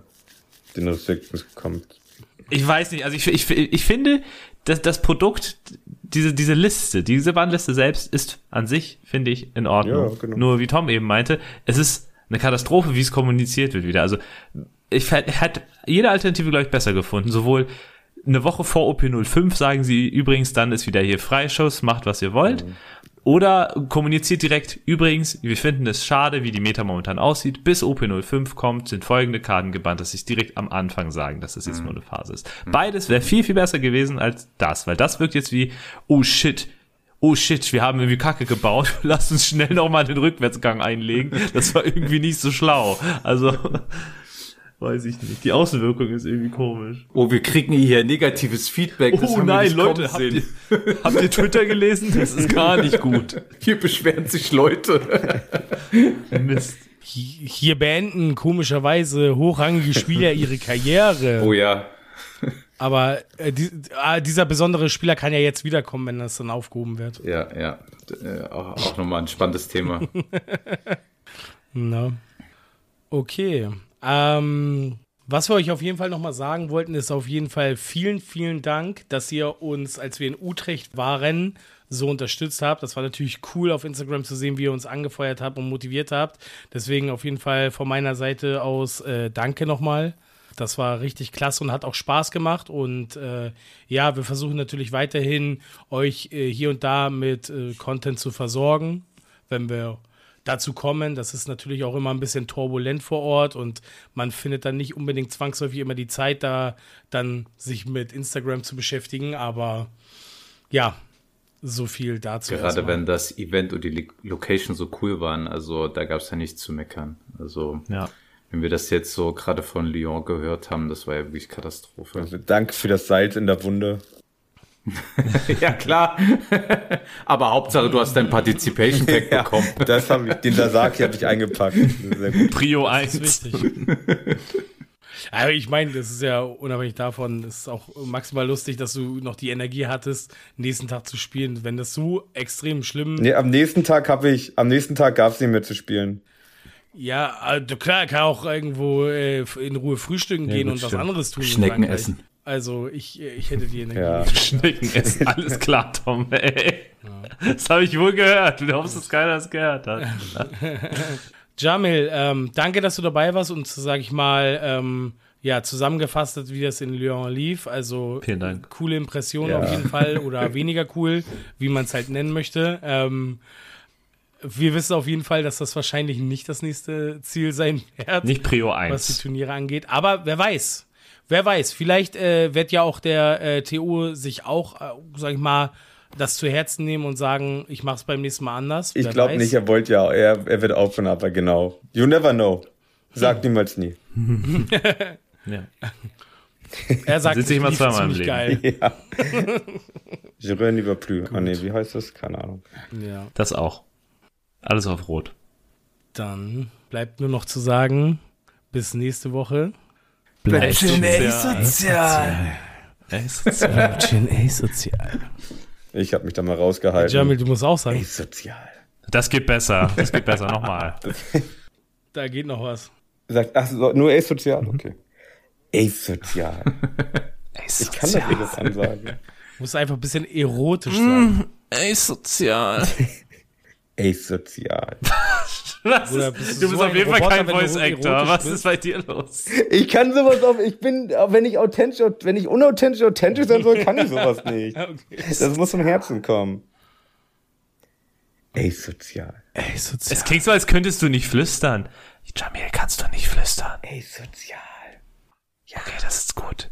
S3: den Restrictions gekommen.
S4: Ich weiß nicht, also ich, ich, ich finde, dass das Produkt, diese, diese Liste, diese Bandliste selbst ist an sich, finde ich, in Ordnung.
S3: Ja, genau.
S4: Nur wie Tom eben meinte, es ist eine Katastrophe, wie es kommuniziert wird wieder. Also ich hätte jede Alternative, glaube ich, besser gefunden. Sowohl eine Woche vor OP05 sagen sie übrigens, dann ist wieder hier Freischuss, macht was ihr wollt. Oder kommuniziert direkt, übrigens, wir finden es schade, wie die Meta momentan aussieht. Bis OP05 kommt, sind folgende Karten gebannt, dass es direkt am Anfang sagen, dass es jetzt nur eine Phase ist. Beides wäre viel, viel besser gewesen als das, weil das wirkt jetzt wie, oh shit, oh shit, wir haben irgendwie Kacke gebaut, lass uns schnell nochmal den Rückwärtsgang einlegen. Das war irgendwie nicht so schlau. Also, weiß ich nicht. Die Außenwirkung ist irgendwie komisch.
S2: Oh, wir kriegen hier negatives Feedback. das
S4: Oh
S2: haben wir
S4: nein,
S2: nicht
S4: Leute, habt ihr, habt ihr Twitter gelesen? Das ist gar nicht gut.
S2: Hier beschweren sich Leute.
S4: Mist.
S1: Hi- Hier beenden komischerweise hochrangige Spieler ihre Karriere.
S2: Oh ja.
S1: Aber äh, die, ah, dieser besondere Spieler kann ja jetzt wiederkommen, wenn das dann aufgehoben wird.
S2: Ja, ja. Äh, auch, auch nochmal ein spannendes Thema.
S1: Na. Okay. Ähm, was wir euch auf jeden Fall nochmal sagen wollten, ist auf jeden Fall vielen, vielen Dank, dass ihr uns, als wir in Utrecht waren, so unterstützt habt. Das war natürlich cool auf Instagram zu sehen, wie ihr uns angefeuert habt und motiviert habt. Deswegen auf jeden Fall von meiner Seite aus äh, danke nochmal. Das war richtig klasse und hat auch Spaß gemacht. Und äh, ja, wir versuchen natürlich weiterhin, euch äh, hier und da mit äh, Content zu versorgen, wenn wir dazu kommen. Das ist natürlich auch immer ein bisschen turbulent vor Ort und man findet dann nicht unbedingt zwangsläufig immer die Zeit, da dann sich mit Instagram zu beschäftigen. Aber ja, so viel dazu.
S2: Gerade wenn das Event und die Location so cool waren. Also da gab es ja nichts zu meckern. Also
S4: Ja.
S2: wenn wir das jetzt so gerade von Lyon gehört haben, das war ja wirklich Katastrophe.
S3: Also danke für das Salz in der Wunde.
S2: ja, klar. Aber Hauptsache, du hast dein Participation Pack bekommen.
S3: Das habe ich, den Sasaki habe ich eingepackt. Sehr gut.
S4: Prio
S1: Das ist
S4: 1.
S1: wichtig. Aber ich meine, das ist ja unabhängig davon, es ist auch maximal lustig, dass du noch die Energie hattest, nächsten Tag zu spielen. Wenn das so extrem schlimm.
S3: Nee, am nächsten Tag habe ich, am nächsten Tag gab es nicht mehr zu spielen.
S1: Ja, also klar, kann auch irgendwo äh, in Ruhe frühstücken gehen
S2: gut,
S1: und was
S2: stimmt.
S1: anderes tun.
S2: Schnecken essen.
S1: Also ich, ich hätte die Energie.
S3: Ja.
S1: nicht.
S4: Schnecken essen, alles klar, Tom, ey. Das habe ich wohl gehört. Du hoffst, dass keiner das gehört hat.
S1: Jamil, ähm, danke, dass du dabei warst und sag ich mal, ähm, ja, zusammengefasst hat, wie das in Lyon lief. Also
S4: Vielen Dank.
S1: coole Impression
S3: Ja.
S1: auf jeden Fall oder weniger cool, wie man es halt nennen möchte. Ähm, wir wissen auf jeden Fall, dass das wahrscheinlich nicht das nächste Ziel sein wird,
S4: Nicht Prio
S1: was die
S4: 1.
S1: Turniere angeht. Aber wer weiß, wer weiß, vielleicht äh, wird ja auch der äh, TU sich auch, äh, sag ich mal, das zu Herzen nehmen und sagen, ich mach's beim nächsten Mal anders.
S3: Ich glaube nicht, er wollte ja, er, er wird aufhören, aber genau. You never know. Sag niemals nie.
S4: Ja.
S1: Er sagt,
S4: Sitze ich
S1: es
S4: mal zweimal im Leben.
S1: geil.
S3: Je rien ne va plus. Ah nee, wie heißt das? Keine Ahnung.
S1: Ja,
S4: Das auch. Alles auf Rot.
S1: dann bleibt nur noch zu sagen, bis nächste Woche.
S4: Bleibt schön
S2: sozial.
S4: Ey, sozial.
S1: Schön asozial.
S3: Ich habe mich da mal rausgehalten.
S1: Jamil, du musst auch sagen,
S3: sozial.
S4: Das geht besser. Das geht besser. Nochmal.
S1: da geht noch was.
S3: Sagt, ach, so, nur asozial? Okay. Asozial. Ich kann das nicht das ansagen.
S1: Du musst einfach ein bisschen erotisch sagen.
S4: Ey, sozial.
S3: Asozial.
S1: Bruder,
S4: ist,
S1: bist du
S4: du bist
S1: so
S4: auf jeden Fall
S1: Roboter,
S4: kein Voice Actor. Was
S1: bist?
S4: ist bei dir los?
S3: Ich kann sowas auf, ich bin, wenn ich authentisch, wenn ich unauthentisch authentisch sein soll, kann ich sowas nicht.
S1: Okay.
S3: Das muss vom Herzen kommen. Asozial.
S1: Asozial.
S4: Es klingt so, als könntest du nicht flüstern. Jamil, kannst du nicht flüstern?
S3: Asozial.
S4: Okay, das ist gut.